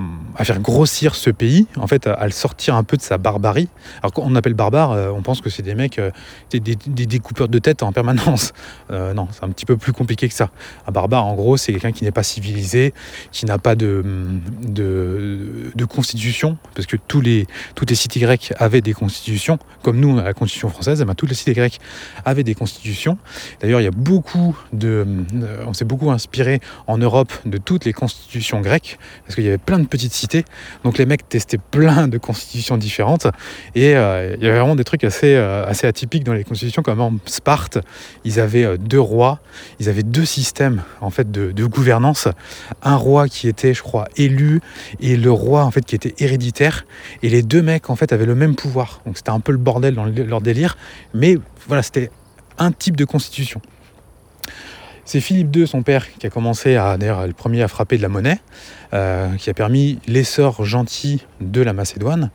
faire grossir ce pays, en fait, à, le sortir un peu de sa barbarie. Alors quand on appelle barbare, euh, on pense que c'est des mecs, euh, des, découpeurs de tête en permanence. Euh, non, c'est un petit peu plus compliqué que ça. Un barbare, en gros, c'est quelqu'un qui n'est pas civilisé, qui n'a pas de, constitution, parce que tous les, toutes les cités grecques avaient des constitutions, comme nous, la constitution française, eh ben, toutes les cités grecques avaient des constitutions. D'ailleurs, il y a beaucoup de... on s'est beaucoup inspiré en Europe de toutes les constitutions grecques, parce qu'il y avait plein de petites cités. Donc les mecs testaient plein de constitutions différentes. Et euh, il y avait vraiment des trucs assez, euh, assez atypiques dans les constitutions, comme en Sparte, ils avaient euh, deux rois, ils avaient deux systèmes en fait de, gouvernance. Un roi qui était, je crois, élu, et le roi en fait qui était héréditaire. Et les deux mecs en fait avaient le même pouvoir. Donc c'était un peu le bordel dans leur délire. Mais voilà, c'était un type de constitution. C'est Philippe II, son père, qui a commencé à, d'ailleurs, le premier à frapper de la monnaie, euh, qui a permis l'essor gentil de la Macédoine.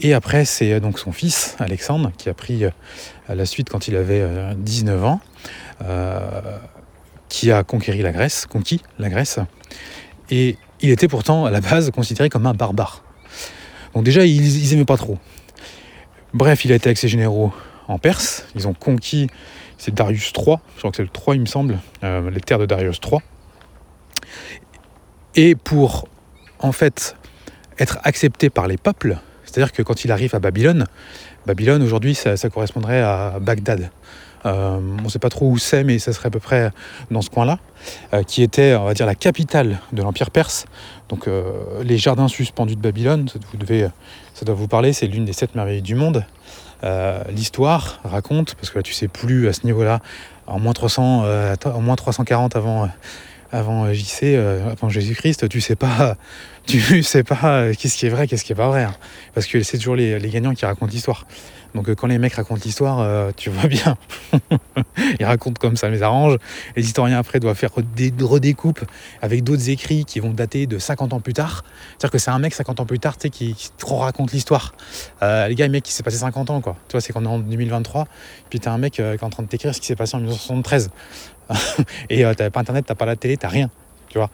Et après, c'est euh, donc son fils, Alexandre, qui a pris euh, la suite quand il avait 19 ans, qui a conquéri la Grèce, conquis la Grèce. Et il était pourtant à la base considéré comme un barbare. Donc déjà, ils, n'aimaient pas trop. Bref, il a été avec ses généraux en Perse. Ils ont conquis c'est Darius III, je crois que c'est le 3 il me semble, euh, les terres de Darius III. Et pour en fait être accepté par les peuples, c'est-à-dire que quand il arrive à Babylone, Babylone aujourd'hui ça, correspondrait à Bagdad. Euh, on ne sait pas trop où c'est, mais ça serait à peu près dans ce coin-là, euh, qui était, on va dire, la capitale de l'Empire perse. Donc les jardins suspendus de Babylone, vous devez, ça doit vous parler, c'est l'une des sept merveilles du monde. Euh, l'histoire raconte, parce que là tu sais plus à ce niveau-là, en moins 300, euh, en moins 340 avant, euh, avant JC, avant Jésus-Christ, tu sais pas, tu sais pas qu'est-ce qui est vrai, qu'est-ce qui est pas vrai, hein. parce que c'est toujours les, les gagnants qui racontent l'histoire. Donc euh, quand les mecs racontent l'histoire, euh, tu vois bien, ils racontent comme ça les arrange. Les historiens après doivent faire des redécoupes avec d'autres écrits qui vont dater de 50 ans plus tard. C'est-à-dire que c'est un mec 50 ans plus tard qui, qui raconte l'histoire. Euh, les gars, le mec qui s'est passé 50 ans, quoi. Tu vois, c'est qu'on est en 2023, puis t'as un mec qui est en train de t'écrire ce qui s'est passé en 1973. Et t'as pas internet, t'as pas la télé, t'as rien. Tu vois.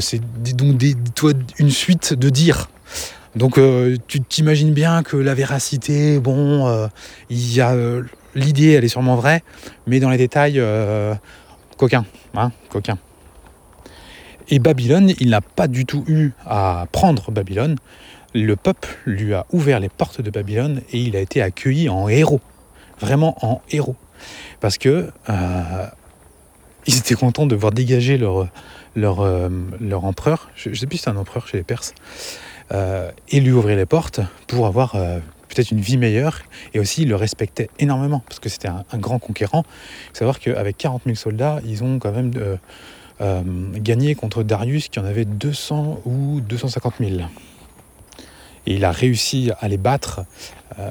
c'est donc toi, une suite de dire. Donc euh, tu t'imagines bien que la véracité, bon, euh, y a euh, l'idée, elle est sûrement vraie, mais dans les détails, coquin, hein, coquin. Et Babylone, il n'a pas du tout eu à prendre Babylone. Le peuple lui a ouvert les portes de Babylone et il a été accueilli en héros, vraiment en héros, parce que ils étaient contents de voir dégager leur leur, leur empereur. Je, ne sais plus si c'est un empereur chez les Perses. Euh, et lui ouvrir les portes pour avoir euh, peut-être une vie meilleure et aussi il le respectait énormément parce que c'était un, grand conquérant. Il faut savoir qu'avec 40 000 soldats, ils ont quand même euh, gagné contre Darius qui en avait 200 ou 250 000. Et il a réussi à les battre,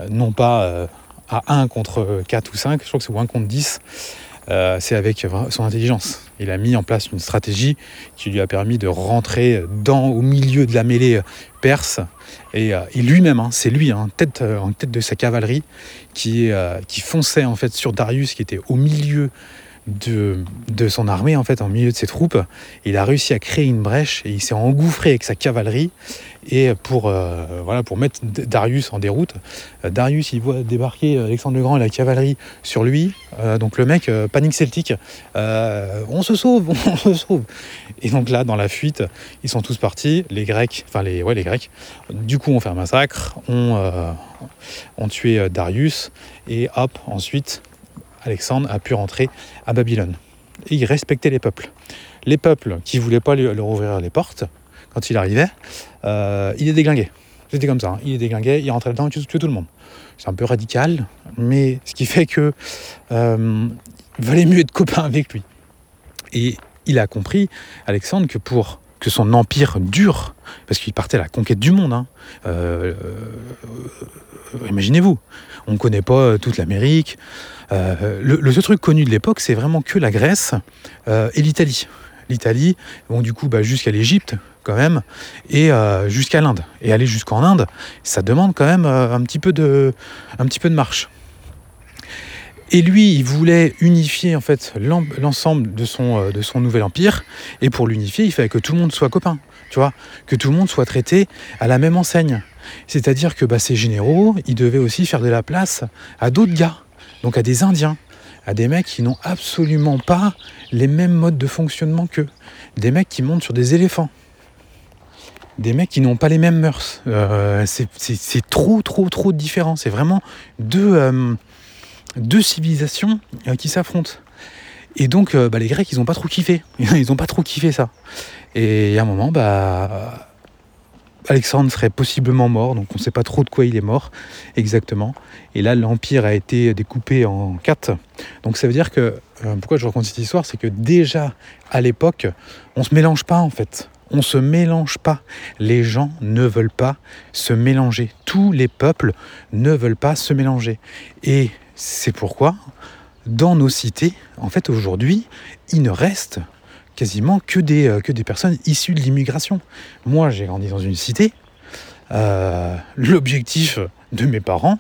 non pas à 1 contre 4 ou 5, je crois que c'est 1 contre 10, euh, c'est avec son intelligence. Il a mis en place une stratégie qui lui a permis de rentrer dans, au milieu de la mêlée perse. Et, euh, lui-même, hein, c'est lui, hein, tête, euh, en tête de sa cavalerie, qui, qui fonçait en fait sur Darius, qui était au milieu de, son armée, en fait, en milieu de ses troupes. Il a réussi à créer une brèche et il s'est engouffré avec sa cavalerie et pour, euh, voilà, pour mettre Darius en déroute. Euh, Darius, il voit débarquer Alexandre le Grand et la cavalerie sur lui. Euh, donc le mec, panique celtique, on se sauve, on se sauve. Et donc là, dans la fuite, ils sont tous partis, les Grecs, enfin les, ouais, les Grecs. Du coup, on fait un massacre, on, on tué Darius et hop, ensuite, Alexandre a pu rentrer à Babylone. Et il respectait les peuples. Les peuples qui ne voulaient pas leur ouvrir les portes, quand il arrivait, euh, il est déglingué. C'était comme ça, hein. il est déglingué, il rentrait dedans, il tuait tout le monde. C'est un peu radical, mais ce qui fait que euh, valait mieux être copain avec lui. Et il a compris, Alexandre, que pour que son empire dure, parce qu'il partait à la conquête du monde, hein, euh, imaginez-vous, on ne connaît pas toute l'Amérique, euh, le, seul truc connu de l'époque, c'est vraiment que la Grèce euh, et l'Italie. L'Italie, bon, du coup, bah, jusqu'à l'Égypte, quand même, et euh, jusqu'à l'Inde. Et aller jusqu'en Inde, ça demande quand même un, petit peu de, un petit peu de marche. Et lui, il voulait unifier en fait l'ensemble de son, de son nouvel empire. Et pour l'unifier, il fallait que tout le monde soit copain, tu vois, que tout le monde soit traité à la même enseigne. C'est-à-dire que bah, ces généraux, ils devaient aussi faire de la place à d'autres gars donc à des Indiens, à des mecs qui n'ont absolument pas les mêmes modes de fonctionnement qu'eux, des mecs qui montent sur des éléphants, des mecs qui n'ont pas les mêmes mœurs. Euh, c'est trop, trop, trop différent. C'est vraiment deux, euh, civilisations euh, qui s'affrontent. Et donc, bah, les Grecs, ils n'ont pas trop kiffé. Ils n'ont pas trop kiffé ça. Et à un moment, bah, Alexandre serait possiblement mort, donc on ne sait pas trop de quoi il est mort exactement. Et là, l'Empire a été découpé en quatre. Donc ça veut dire que, euh, pourquoi je raconte cette histoire, c'est que déjà à l'époque, on ne se mélange pas en fait. On ne se mélange pas. Les gens ne veulent pas se mélanger. Tous les peuples ne veulent pas se mélanger. Et c'est pourquoi, dans nos cités, en fait aujourd'hui, il ne reste quasiment que des, euh, que des personnes issues de l'immigration. Moi, j'ai grandi dans une cité. Euh, l'objectif de mes parents,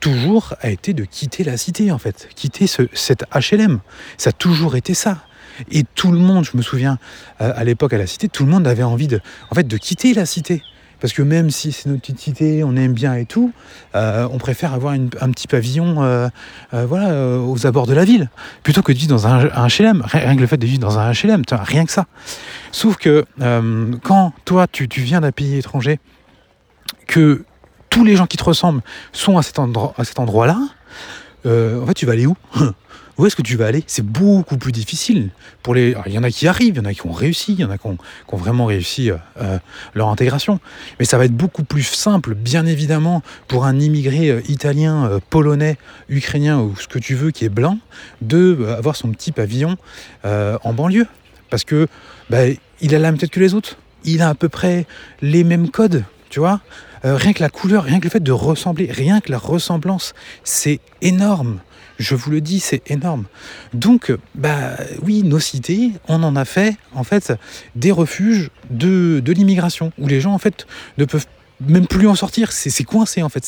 toujours, a été de quitter la cité, en fait. Quitter ce, cette HLM. Ça a toujours été ça. Et tout le monde, je me souviens, euh, à l'époque à la cité, tout le monde avait envie en fait, de quitter la cité. Parce que même si c'est notre petite cité, on aime bien et tout, euh, on préfère avoir un petit pavillon euh, euh, voilà, aux abords de la ville, plutôt que de vivre dans un, HLM. Rien que le fait de vivre dans un HLM, rien que ça. Sauf que quand toi, tu, viens d'un pays étranger, que tous les gens qui te ressemblent sont à cet endroit-là, en fait, tu vas aller où? où est-ce que tu vas aller? C'est beaucoup plus difficile. Pour les, il y en a qui arrivent, il y en a qui ont réussi, il y en a qui ont, vraiment réussi euh, euh, leur intégration. Mais ça va être beaucoup plus simple, bien évidemment, pour un immigré euh, italien, polonais, ukrainien ou ce que tu veux qui est blanc, de avoir son petit pavillon en banlieue, parce que bah, il a la même tête que les autres. Il a à peu près les mêmes codes, tu vois. rien que la couleur, rien que le fait de ressembler, rien que la ressemblance, c'est énorme. Je vous le dis, c'est énorme. Donc, bah oui, nos cités, on en a fait en fait des refuges de, l'immigration où les gens en fait ne peuvent même plus en sortir. C'est coincé en fait.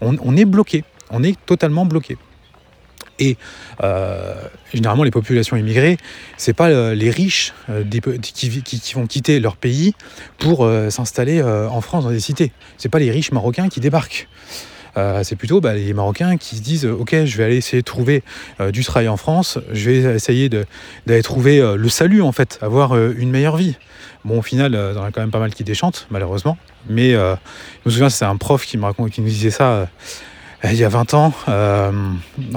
On, est bloqué. On est totalement bloqué. Et euh, généralement, les populations immigrées, c'est pas euh, les riches euh, qui, vont quitter leur pays pour s'installer en France dans des cités. C'est pas les riches marocains qui débarquent. Euh, c'est plutôt bah, les Marocains qui se disent ok je vais aller essayer de trouver euh, du travail en France, je vais essayer d'aller trouver euh, le salut en fait, avoir une meilleure vie. Bon au final il y en a quand même pas mal qui déchantent malheureusement, mais je me souviens c'est un prof qui me raconte, qui nous disait ça il y a 20 ans.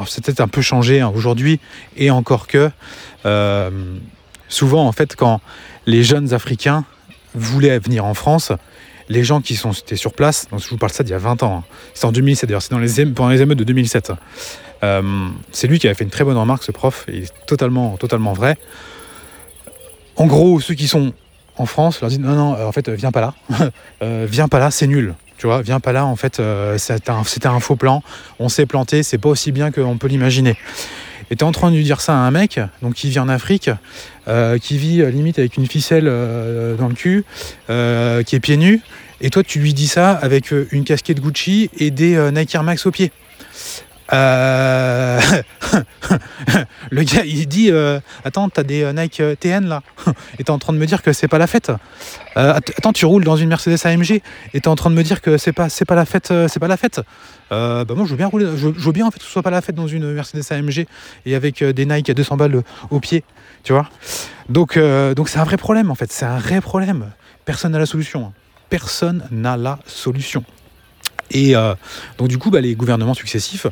c'est peut-être un peu changé hein, aujourd'hui et encore que souvent en fait quand les jeunes Africains voulaient venir en France, les gens qui sont étaient sur place, donc je vous parle ça d'il y a 20 ans, hein. c'est en 2007 d'ailleurs, c'est dans les, pendant émeutes de 2007. Euh, c'est lui qui avait fait une très bonne remarque, ce prof, et est totalement, totalement vrai. En gros, ceux qui sont en France leur disent non, non, en fait, viens pas là, euh, viens pas là, c'est nul. Tu vois, viens pas là, en fait, euh, c'était un, faux plan, on s'est planté, c'est pas aussi bien qu'on peut l'imaginer. Et t'es en train de lui dire ça à un mec, donc qui vit en Afrique, euh, qui vit euh, limite avec une ficelle euh, dans le cul, euh, qui est pieds nus, et toi tu lui dis ça avec euh, une casquette Gucci et des euh, Nike Air Max aux pieds. Euh, le gars il dit euh, attends t'as des euh, Nike euh, TN là. Et t'es en train de me dire que c'est pas la fête. Euh, att- attends tu roules dans une Mercedes AMG et t'es en train de me dire que c'est pas c'est pas la fête euh, c'est pas la fête. Euh, bah moi je veux bien rouler je, bien en fait que ce soit pas la fête dans une Mercedes AMG et avec euh, des Nike à 200 balles euh, au pied tu vois donc euh, donc c'est un vrai problème en fait c'est un vrai problème personne n'a la solution hein. personne n'a la solution et euh, donc du coup, bah, les gouvernements successifs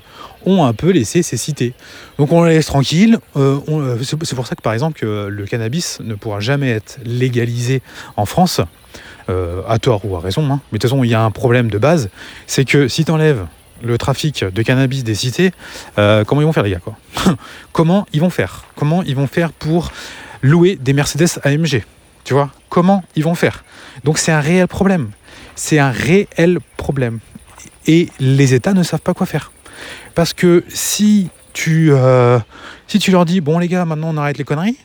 ont un peu laissé ces cités. Donc on les laisse tranquilles. Euh, c'est pour ça que par exemple que le cannabis ne pourra jamais être légalisé en France, euh, à tort ou à raison. hein. Mais de toute façon, il y a un problème de base, c'est que si tu enlèves le trafic de cannabis des cités, euh, comment ils vont faire les gars quoi Comment ils vont faire Comment ils vont faire pour louer des Mercedes AMG Tu vois Comment ils vont faire Donc c'est un réel problème. C'est un réel problème et les États ne savent pas quoi faire. Parce que si tu, euh, si tu leur dis, bon les gars, maintenant on arrête les conneries,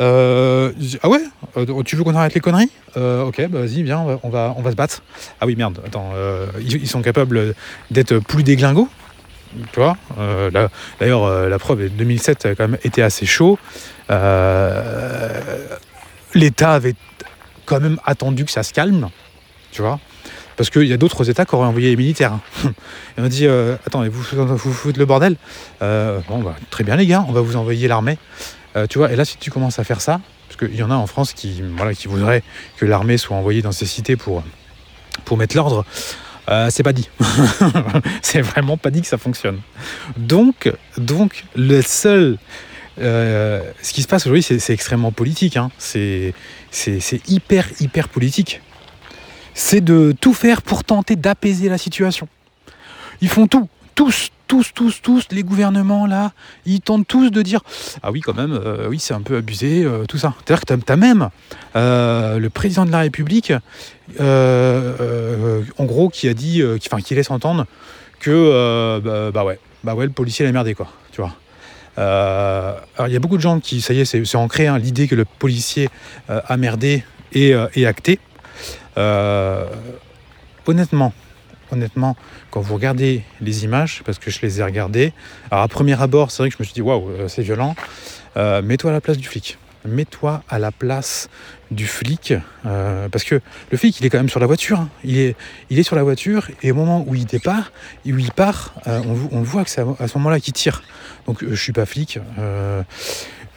euh, ah ouais, Euh, tu veux qu'on arrête les conneries Euh, Ok, bah vas-y, viens, on va, on va, se battre. Ah oui, merde, attends, euh, ils, sont capables d'être plus déglingos. Tu vois Euh, D'ailleurs, euh, la preuve, 2007 a quand même été assez chaud. L'État avait quand même attendu que ça se calme, tu vois parce qu'il y a d'autres États qui auraient envoyé les militaires. Et on dit Attends, vous, vous, foutez le bordel Bon, bah, très bien, les gars, on va vous envoyer l'armée. Euh, tu vois, et là, si tu commences à faire ça, parce qu'il y en a en France qui, voudraient que l'armée soit envoyée dans ces cités pour, mettre l'ordre, euh, c'est pas dit. c'est vraiment pas dit que ça fonctionne. Donc, donc le seul. euh, ce qui se passe aujourd'hui, c'est extrêmement politique. hein. C'est hyper, hyper politique c'est de tout faire pour tenter d'apaiser la situation. Ils font tout, tous, tous, tous, tous, les gouvernements là, ils tentent tous de dire ah oui quand même, euh, oui c'est un peu abusé, euh, tout ça. C'est-à-dire que même euh, le président de la République, en gros, qui a dit, qui, enfin qui laisse entendre que bah, bah ouais, bah ouais, le policier l'a merdé quoi, tu vois. Alors il y a beaucoup de gens qui, ça y est, c'est ancré, hein, l'idée que le policier a merdé est actée. Euh, honnêtement, honnêtement, quand vous regardez les images, parce que je les ai regardées, alors à premier abord, c'est vrai que je me suis dit waouh, euh, c'est violent. Euh, mets-toi à la place du flic. Mets-toi à la place du flic, euh, parce que le flic, il est quand même sur la voiture. hein. Il, est, il est sur la voiture et au moment où il départ, où il part, on, voit que c'est à, ce moment-là qu'il tire. Donc je suis pas flic.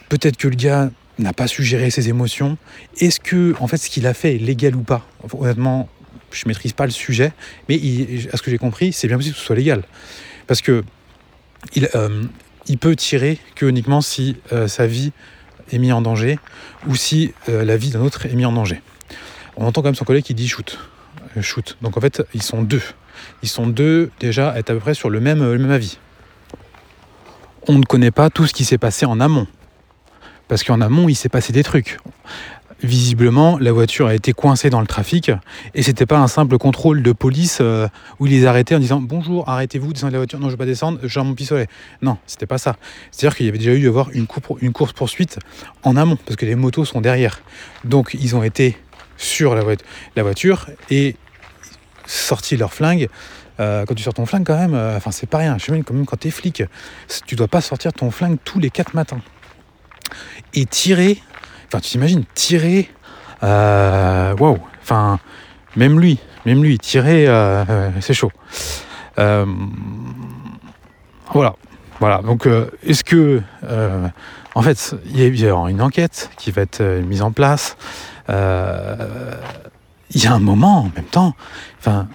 Peut-être que le gars n'a pas su gérer ses émotions. Est-ce que, en fait, ce qu'il a fait est légal ou pas? Honnêtement, je maîtrise pas le sujet, mais à ce que j'ai compris, c'est bien possible que ce soit légal. Parce que il, euh, peut tirer que uniquement si euh, sa vie est mise en danger ou si euh, la vie d'un autre est mise en danger. On entend quand même son collègue qui dit shoot. Shoot. Donc en fait, ils sont deux. Ils sont deux déjà à être à peu près sur le même avis. On ne connaît pas tout ce qui s'est passé en amont. Parce qu'en amont, il s'est passé des trucs. Visiblement, la voiture a été coincée dans le trafic et c'était pas un simple contrôle de police euh, où ils les arrêtaient en disant bonjour, arrêtez-vous, descendez de la voiture, non, je vais pas descendre, j'ai mon pistolet. Non, c'était pas ça. C'est-à-dire qu'il y avait déjà eu avoir une, une course poursuite en amont parce que les motos sont derrière. Donc ils ont été sur la, voit- la voiture et sorti leur flingue. Euh, quand tu sors ton flingue quand même, euh, enfin c'est pas rien. Je sais quand même quand t'es flic, tu dois pas sortir ton flingue tous les quatre matins et tirer. Tu t'imagines tirer. euh, Waouh. Enfin, même lui, même lui, tirer, euh, c'est chaud. Euh, voilà. Voilà. Donc, est-ce que, en fait, il y a- une enquête qui va être mise en place. Il y a un moment, en même temps. Enfin,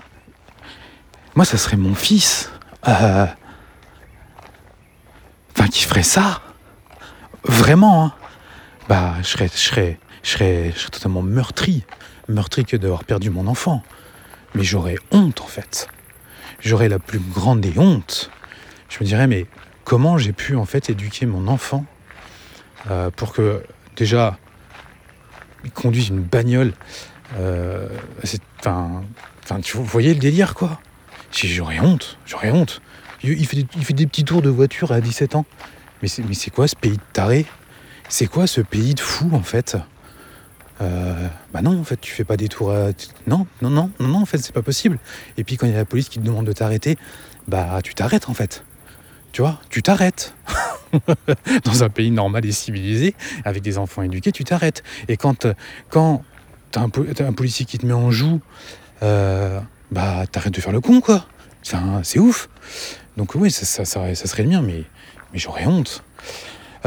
moi, ça serait mon fils. Enfin, qui ferait ça. Vraiment, hein bah, je serais, je serais, je serais, totalement meurtri. Meurtri que d'avoir perdu mon enfant. Mais j'aurais honte, en fait. J'aurais la plus grande des hontes. Je me dirais, mais comment j'ai pu, en fait, éduquer mon enfant euh, pour que, déjà, il conduise une bagnole Euh, enfin, tu voyez le délire, quoi. J'aurais honte, j'aurais honte. Il fait, des, il fait, des, petits tours de voiture à 17 ans. Mais c'est quoi ce pays de taré C'est quoi ce pays de fou, en fait euh, bah non, en fait, tu fais pas des tours à... Non, non, non, non, non, en fait, c'est pas possible. Et puis quand il y a la police qui te demande de t'arrêter, bah tu t'arrêtes, en fait. Tu vois, tu t'arrêtes. Dans un pays normal et civilisé, avec des enfants éduqués, tu t'arrêtes. Et quand, quand t'as un, policier qui te met en joue, euh, bah t'arrêtes de faire le con, quoi. C'est ouf. Donc oui, ça, ça, ça, serait le mien, mais, mais j'aurais honte.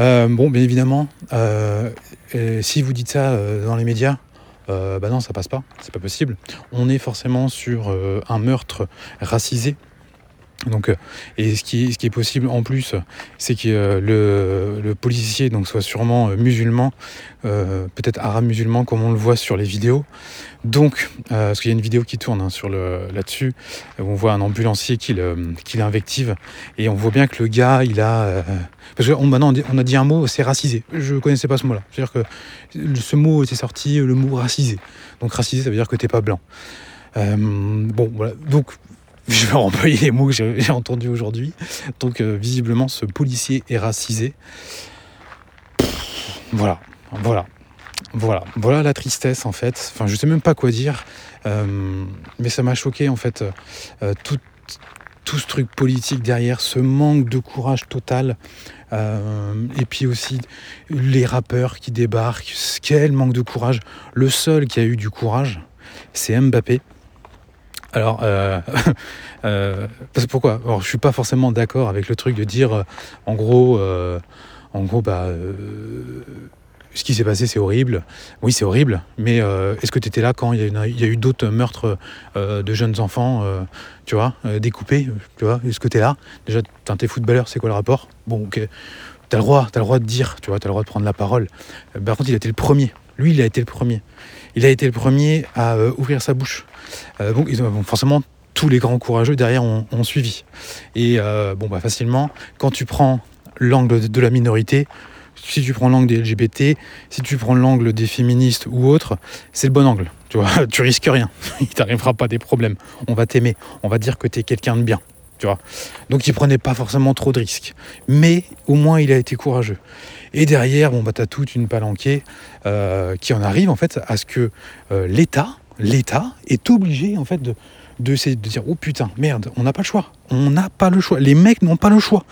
Euh, bon, bien évidemment, euh, si vous dites ça euh, dans les médias, bah non, ça passe pas, c'est pas possible. On est forcément sur un meurtre racisé donc, euh, et ce qui, est possible en plus, c'est que euh, le, policier donc, soit sûrement euh, musulman, peut-être arabe musulman comme on le voit sur les vidéos. Donc, parce qu'il y a une vidéo qui tourne hein, sur là-dessus, où on voit un ambulancier qui, l'invective, et on voit bien que le gars, il a... parce que maintenant, on a dit un mot, c'est racisé. Je ne connaissais pas ce mot-là. C'est-à-dire que ce mot était sorti, le mot racisé. Donc racisé, ça veut dire que t'es pas blanc. bon, voilà. Donc, je vais employer les mots que j'ai entendus aujourd'hui. Donc euh, visiblement ce policier est racisé. voilà, voilà. Voilà, voilà la tristesse en fait. Enfin, je sais même pas quoi dire, euh, mais ça m'a choqué en fait. Euh, tout, tout, ce truc politique derrière, ce manque de courage total. et puis aussi les rappeurs qui débarquent, quel manque de courage. Le seul qui a eu du courage, c'est Mbappé. Alors, euh, euh, pourquoi? Alors, je suis pas forcément d'accord avec le truc de dire, euh, en gros, en gros, bah, ce qui s'est passé, c'est horrible. Oui, c'est horrible, mais est-ce que tu étais là quand il y a, eu d'autres meurtres de jeunes enfants, tu vois, découpés, tu vois? Est-ce que tu là? Déjà, t'es footballeur, c'est quoi le rapport? Bon, ok. T'as le droit, as le droit de dire, tu vois, t'as le droit de prendre la parole. Par contre, il a été le premier. Lui, il a été le premier. Il a été le premier à ouvrir sa bouche. Euh, donc, forcément, tous les grands courageux derrière ont, suivi. Et euh, bon, bah, facilement, quand tu prends l'angle de la minorité, si tu prends l'angle des LGBT, si tu prends l'angle des féministes ou autres, c'est le bon angle. Tu vois, tu risques rien. Il t'arrivera pas des problèmes. On va t'aimer. On va dire que tu es quelqu'un de bien. Tu vois. Donc il prenait pas forcément trop de risques. Mais au moins il a été courageux. Et derrière, bon bah t'as toute une palanquée euh, qui en arrive en fait à ce que l'État l'État est obligé en fait de, de, dire oh putain merde on n'a pas le choix. On n'a pas le choix. Les mecs n'ont pas le choix.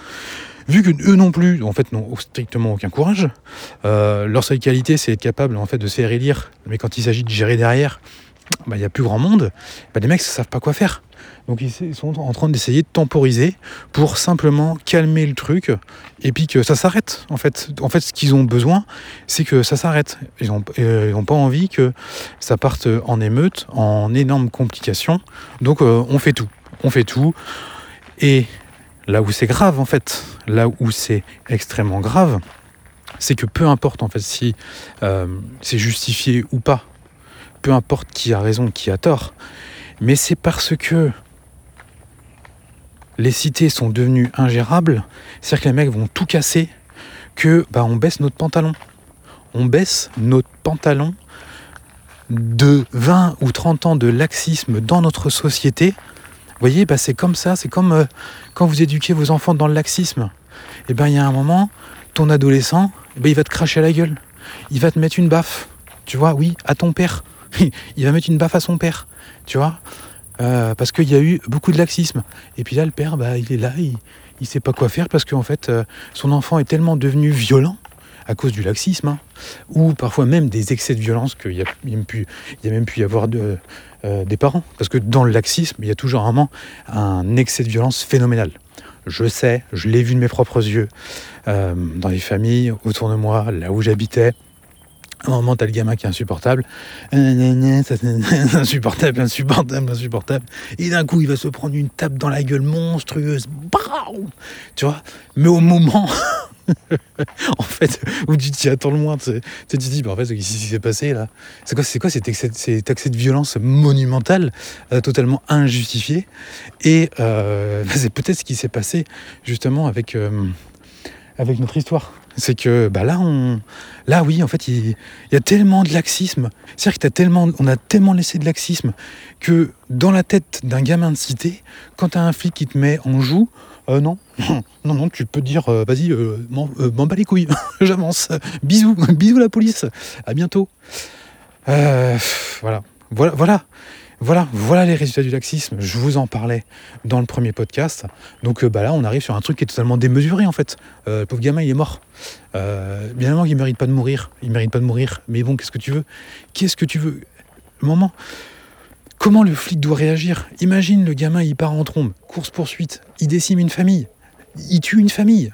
Vu que eux non plus en fait n'ont strictement aucun courage euh, leur seule qualité c'est être capable en fait de se faire élire. Mais quand il s'agit de gérer derrière bah, il n'y a plus grand monde bah, les mecs ne savent pas quoi faire donc ils sont en train d'essayer de temporiser pour simplement calmer le truc et puis que ça s'arrête. En fait, en fait, ce qu'ils ont besoin, c'est que ça s'arrête. Ils n'ont euh, pas envie que ça parte en émeute, en énormes complications. Donc euh, on fait tout. On fait tout. Et là où c'est grave, en fait, là où c'est extrêmement grave, c'est que peu importe en fait si euh, c'est justifié ou pas, peu importe qui a raison, qui a tort, mais c'est parce que les cités sont devenues ingérables, c'est-à-dire que les mecs vont tout casser, que bah, on baisse notre pantalon. On baisse notre pantalon de 20 ou 30 ans de laxisme dans notre société. Vous voyez, bah, c'est comme ça, c'est comme euh, quand vous éduquez vos enfants dans le laxisme. Et eh bien il y a un moment, ton adolescent, ben, il va te cracher à la gueule. Il va te mettre une baffe. Tu vois, oui, à ton père. il va mettre une baffe à son père. Tu vois? Euh, parce qu'il y a eu beaucoup de laxisme. Et puis là, le père, bah, il est là, il ne sait pas quoi faire parce qu'en fait, euh, son enfant est tellement devenu violent à cause du laxisme, hein, ou parfois même des excès de violence qu'il y a, a même pu y avoir euh, des parents. Parce que dans le laxisme, il y a toujours un, un excès de violence phénoménal. Je sais, je l'ai vu de mes propres yeux, dans les familles autour de moi, là où j'habitais, un moment, t'as le gamin qui est insupportable. Insupportable, insupportable, insupportable. Et d'un coup, il va se prendre une tape dans la gueule monstrueuse. Tu vois? Mais au moment. en fait, où tu t'y attends le moins, tu te dis, bah, en fait, ce qui s'est passé là, c'est quoi, c'est quoi cet cet excès de violence monumental, euh, totalement injustifié? Et euh, c'est peut-être ce qui s'est passé justement avec, euh, avec notre histoire. C'est que bah là, on, là, oui, en fait, il, y a tellement de laxisme. C'est-à-dire que on a tellement laissé de laxisme que dans la tête d'un gamin de cité, quand tu as un flic qui te met en joue, euh, non, non, non, tu peux dire, euh, vas-y, euh, m'en bats les couilles, j'avance. Bisous, bisous la police, à bientôt. voilà, voilà, voilà. Voilà, voilà les résultats du laxisme. Je vous en parlais dans le premier podcast. Donc bah là, on arrive sur un truc qui est totalement démesuré en fait. le pauvre gamin, il est mort. bien évidemment ne mérite pas de mourir. Il mérite pas de mourir. Mais bon, qu'est-ce que tu veux? Qu'est-ce que tu veux? Moment. Comment le flic doit réagir? Imagine le gamin, il part en trombe, course-poursuite, il décime une famille, il tue une famille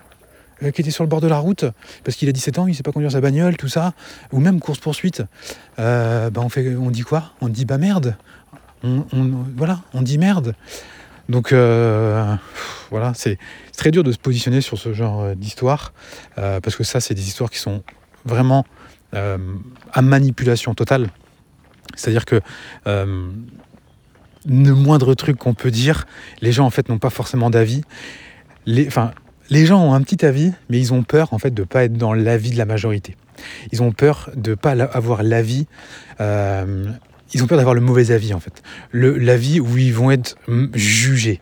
euh, qui était sur le bord de la route parce qu'il a 17 ans, il ne sait pas conduire sa bagnole, tout ça, ou même course-poursuite. Euh, bah on, fait, on dit quoi? On dit bah merde. On, dit merde. Donc euh, voilà, c'est très dur de se positionner sur ce genre d'histoire parce que ça, c'est des histoires qui sont vraiment à manipulation totale. C'est-à-dire que euh, le moindre truc qu'on peut dire, les gens en fait n'ont pas forcément d'avis. Les, les gens ont un petit avis, mais ils ont peur en fait de ne pas être dans l'avis de la majorité. Ils ont peur de ne pas avoir l'avis. Euh, ils ont peur d'avoir le mauvais avis en fait. L'avis où ils vont être jugés.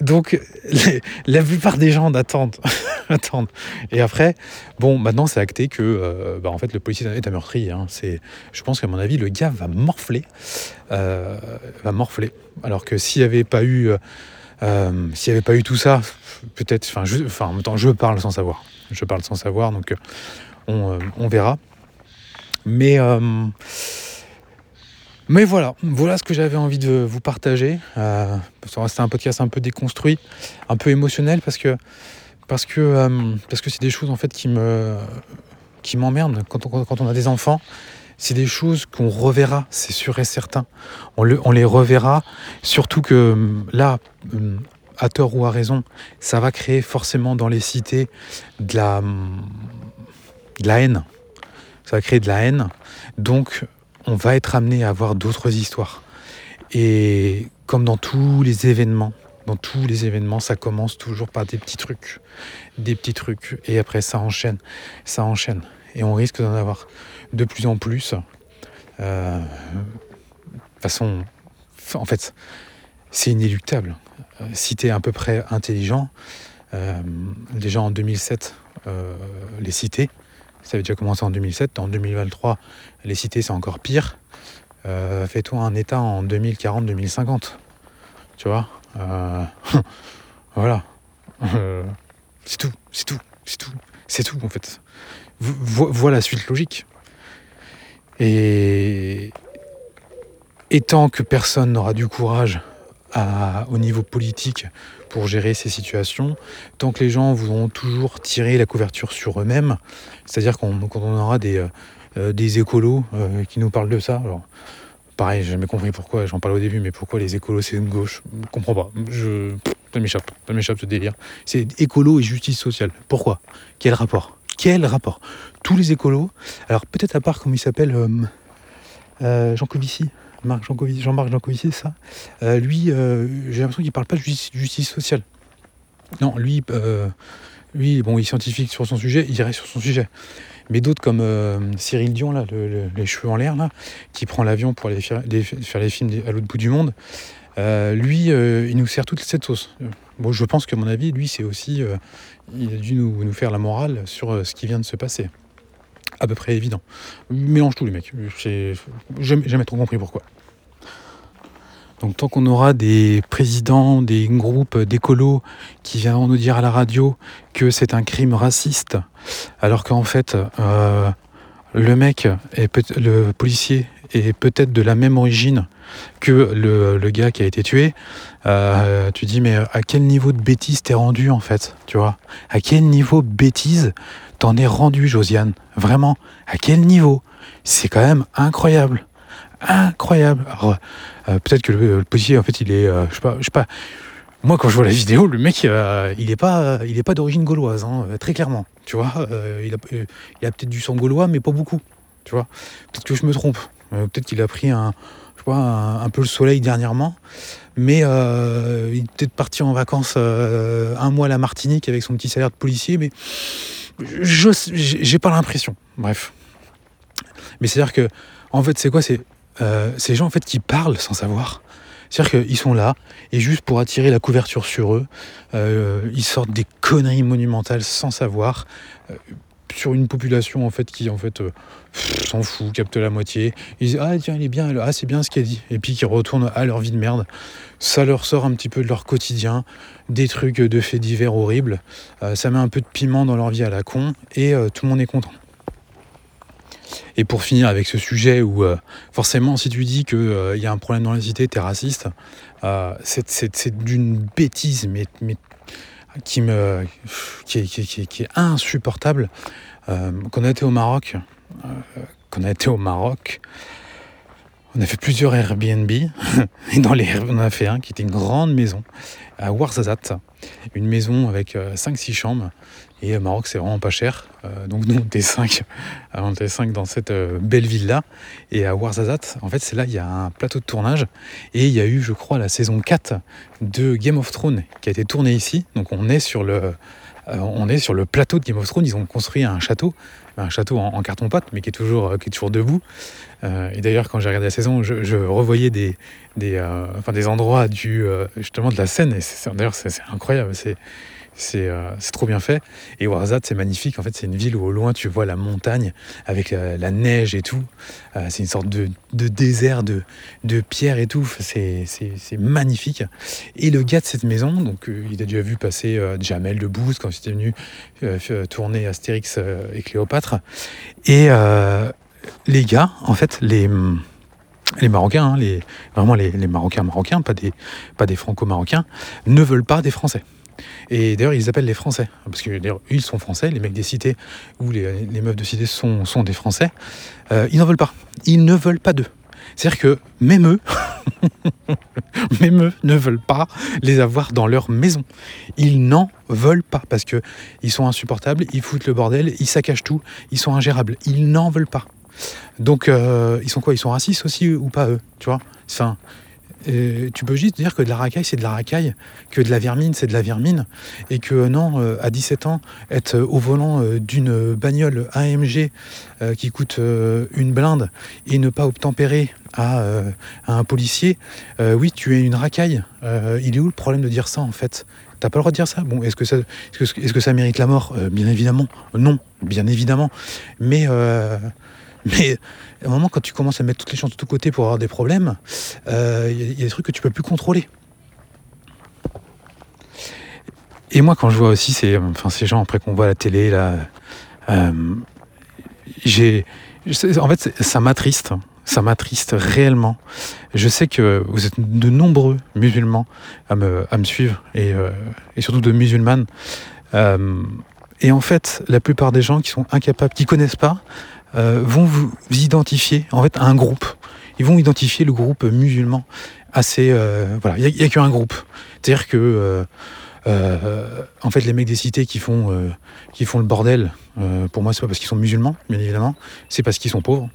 Donc, la plupart des gens attendent. attendent. Et après, bon, maintenant c'est acté que euh, bah, en fait, le policier est un meurtrier. Hein. je pense qu'à mon avis, le gars va morfler. Euh, va morfler. Alors que s'il n'y avait pas eu. Euh, s'il avait pas eu tout ça, peut-être. Enfin, enfin, en même temps, je parle sans savoir. Je parle sans savoir, donc on, on verra. Mais. Mais voilà, voilà ce que j'avais envie de vous partager. Euh, C'était un podcast un peu déconstruit, un peu émotionnel parce que euh, c'est des choses en fait qui me m'emmerdent quand on, a des enfants. C'est des choses qu'on reverra, c'est sûr et certain. On, le, on les reverra, surtout que là, à tort ou à raison, ça va créer forcément dans les cités de la, de la haine. Ça va créer de la haine. Donc on va être amené à avoir d'autres histoires. Et comme dans tous les événements, dans tous les événements, ça commence toujours par des petits trucs, des petits trucs, et après ça enchaîne, ça enchaîne, et on risque d'en avoir de plus en plus. Euh, de façon, en fait, c'est inéluctable. Euh, si à peu près intelligent, euh, déjà en 2007, les cités, ça avait déjà commencé en 2007. En 2023, les cités, c'est encore pire. Euh, fais-toi un état en 2040-2050. Tu vois euh, Voilà. Euh, c'est tout, c'est tout, c'est tout, c'est tout en fait. Voilà la suite logique. Et, et tant que personne n'aura du courage au niveau politique pour gérer ces situations, tant que les gens voudront toujours tirer la couverture sur eux-mêmes, c'est-à-dire quand on aura des, euh, euh, des écolos euh, qui nous parlent de ça, alors pareil, j'ai jamais compris pourquoi, j'en parlais au début, mais pourquoi les écolos c'est une gauche? Je comprends pas, je, ça m'échappe, ça m'échappe ce délire. C'est écolo et justice sociale. Pourquoi? Quel rapport? Quel rapport? Tous les écolos, alors peut-être à part comment il s'appelle Jean Covici, Jean-Marc Jancovici, ça. Euh, lui, euh, j'ai l'impression qu'il ne parle pas de justice, sociale. Non, lui, euh, lui, bon, il est scientifique sur son sujet, il reste sur son sujet. Mais d'autres comme Cyril Dion, là, les cheveux en l'air, là, qui prend l'avion pour aller faire, les, films à l'autre bout du monde, lui, il nous sert toute cette sauce. Bon, je pense que mon avis, lui, c'est aussi, il a dû nous, faire la morale sur ce qui vient de se passer à peu près évident. Mélange tout les mecs. J'ai jamais trop compris pourquoi. Donc tant qu'on aura des présidents, des groupes d'écolos qui viendront nous dire à la radio que c'est un crime raciste, alors qu'en fait euh, le mec, est le policier est peut-être de la même origine que le, gars qui a été tué, euh, tu dis mais à quel niveau de bêtise t'es rendu en fait, tu vois? À quel niveau de bêtise t'en es rendu, Josiane? Vraiment, à quel niveau? C'est quand même incroyable. Incroyable. Euh, peut-être que le, policier, en fait, il est, euh, je sais pas, je sais pas. Moi, quand je vois la vidéo, le mec, il n'est pas, il est pas d'origine gauloise, hein, très clairement. Tu vois, il a, a peut-être du sang gaulois, mais pas beaucoup. Tu vois, peut-être que je me trompe. Peut-être qu'il a pris un, je un, peu le soleil dernièrement, mais il est peut-être parti en vacances un mois à la Martinique avec son petit salaire de policier, mais je j'ai pas l'impression. Bref. Mais c'est-à-dire que, en fait, c'est quoi? C'est euh, ces gens en fait qui parlent sans savoir. C'est-à-dire qu'ils sont là, et juste pour attirer la couverture sur eux, euh, ils sortent des conneries monumentales sans savoir, euh, sur une population en fait qui en fait s'en fout, capte la moitié. Ils disent Ah tiens, il est bien, ah c'est bien ce qu'elle dit. Et puis qui retournent à leur vie de merde. Ça leur sort un petit peu de leur quotidien, des trucs de faits divers horribles. ça met un peu de piment dans leur vie à la con, et tout le monde est content. Et pour finir avec ce sujet où euh, forcément si tu dis qu'il euh, y a un problème dans la cité, t'es raciste, euh, c'est d'une bêtise mais, mais, qui, me, qui, est, qui, qui est insupportable. qu'on a été au Maroc, qu'on a été au Maroc, on a fait plusieurs Airbnb, et dans les on en a fait un qui était une grande maison à Ouarzazate, une maison avec 5-6 chambres, et Maroc, c'est vraiment pas cher. Euh, donc nous, on était 5, on était 5 dans cette euh, belle ville-là. Et à Ouarzazate, en fait, c'est là, il y a un plateau de tournage. Et il y a eu, je crois, la saison 4 de Game of Thrones qui a été tournée ici. Donc on est sur le, euh, on est sur le plateau de Game of Thrones. Ils ont construit un château, un château en, carton-pâte, mais qui est toujours, qui est toujours debout. et d'ailleurs, quand j'ai regardé la saison, je, revoyais des, des, enfin, des endroits du, justement de la scène. Et d'ailleurs, c'est incroyable. C'est euh, c'est trop bien fait. Et Ouarzazate, c'est magnifique. En fait, c'est une ville où au loin, tu vois la montagne avec la, neige et tout. Euh, c'est une sorte de, désert de, de pierre et tout. C'est magnifique. Et le gars de cette maison, donc, euh, il a déjà vu passer Jamel Debbouze quand il était venu tourner Astérix et Cléopâtre. Et les gars, en fait, les Marocains, hein, vraiment les, Marocains marocains, pas des, pas des Franco-Marocains, ne veulent pas des Français. Et d'ailleurs, ils appellent les Français, parce que ils sont Français, les mecs des cités ou les, meufs de cité sont, des Français. Euh, ils n'en veulent pas. Ils ne veulent pas d'eux. C'est-à-dire que même eux, même eux ne veulent pas les avoir dans leur maison. Ils n'en veulent pas parce que ils sont insupportables, ils foutent le bordel, ils saccagent tout, ils sont ingérables. Ils n'en veulent pas. Donc euh, ils sont quoi? Ils sont racistes aussi ou pas eux? Tu vois? Tu peux juste dire que de la racaille, c'est de la racaille, que de la vermine, c'est de la vermine, et que non, euh, à 17 ans, être au volant euh, d'une bagnole AMG euh, qui coûte une blinde et ne pas obtempérer à, un policier, oui, tu es une racaille. il est où le problème de dire ça en fait? T'as pas le droit de dire ça? Bon, est-ce que ça, est-ce que, ça mérite la mort? Bien évidemment. Non, bien évidemment. Mais mais à un moment, quand tu commences à mettre toutes les chances de tous côtés pour avoir des problèmes, il euh, y, a des trucs que tu peux plus contrôler. Et moi, quand je vois aussi ces, enfin, ces gens après qu'on voit la télé, là, euh, j'ai, en fait, ça m'attriste. Ça m'attriste réellement. Je sais que vous êtes de nombreux musulmans à me, à me suivre et, euh, et surtout de musulmanes. et en fait, la plupart des gens qui sont incapables, qui connaissent pas, euh, vont vous identifier en fait à un groupe. Ils vont identifier le groupe musulman assez. Euh, voilà, il n'y a, qu'un groupe. C'est-à-dire que. Euh, en fait, les mecs des cités qui font, qui font le bordel, pour moi, c'est pas parce qu'ils sont musulmans, bien évidemment, c'est parce qu'ils sont pauvres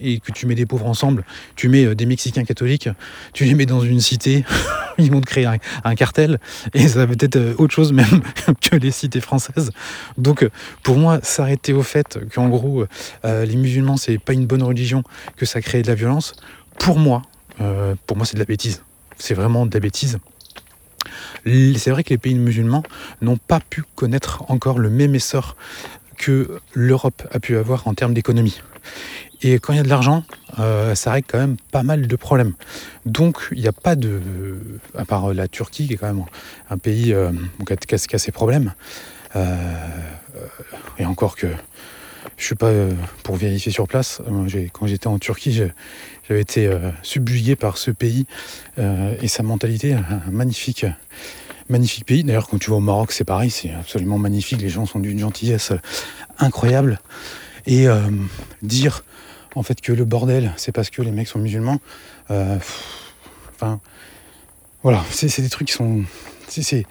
et que tu mets des pauvres ensemble, tu mets euh, des Mexicains catholiques, tu les mets dans une cité, ils vont te créer un, cartel, et ça va peut-être euh, autre chose même que les cités françaises. Donc euh, pour moi, s'arrêter au fait qu'en gros, les musulmans, c'est pas une bonne religion, que ça crée de la violence, pour moi, pour moi c'est de la bêtise. C'est vraiment de la bêtise. C'est vrai que les pays musulmans n'ont pas pu connaître encore le même essor que l'Europe a pu avoir en termes d'économie. Et quand il y a de l'argent, euh, ça règle quand même pas mal de problèmes. Donc il n'y a pas de. À part la Turquie, qui est quand même un pays euh, qui, a, ses problèmes. Euh, et encore que je ne suis pas pour vérifier sur place. Quand j'étais en Turquie, j'avais été subjugué par ce pays et sa mentalité. Un magnifique, magnifique pays. D'ailleurs, quand tu vas au Maroc, c'est pareil, c'est absolument magnifique. Les gens sont d'une gentillesse incroyable. Et dire en fait que le bordel, c'est parce que les mecs sont musulmans. Euh, enfin, voilà, c'est des trucs qui sont. C'est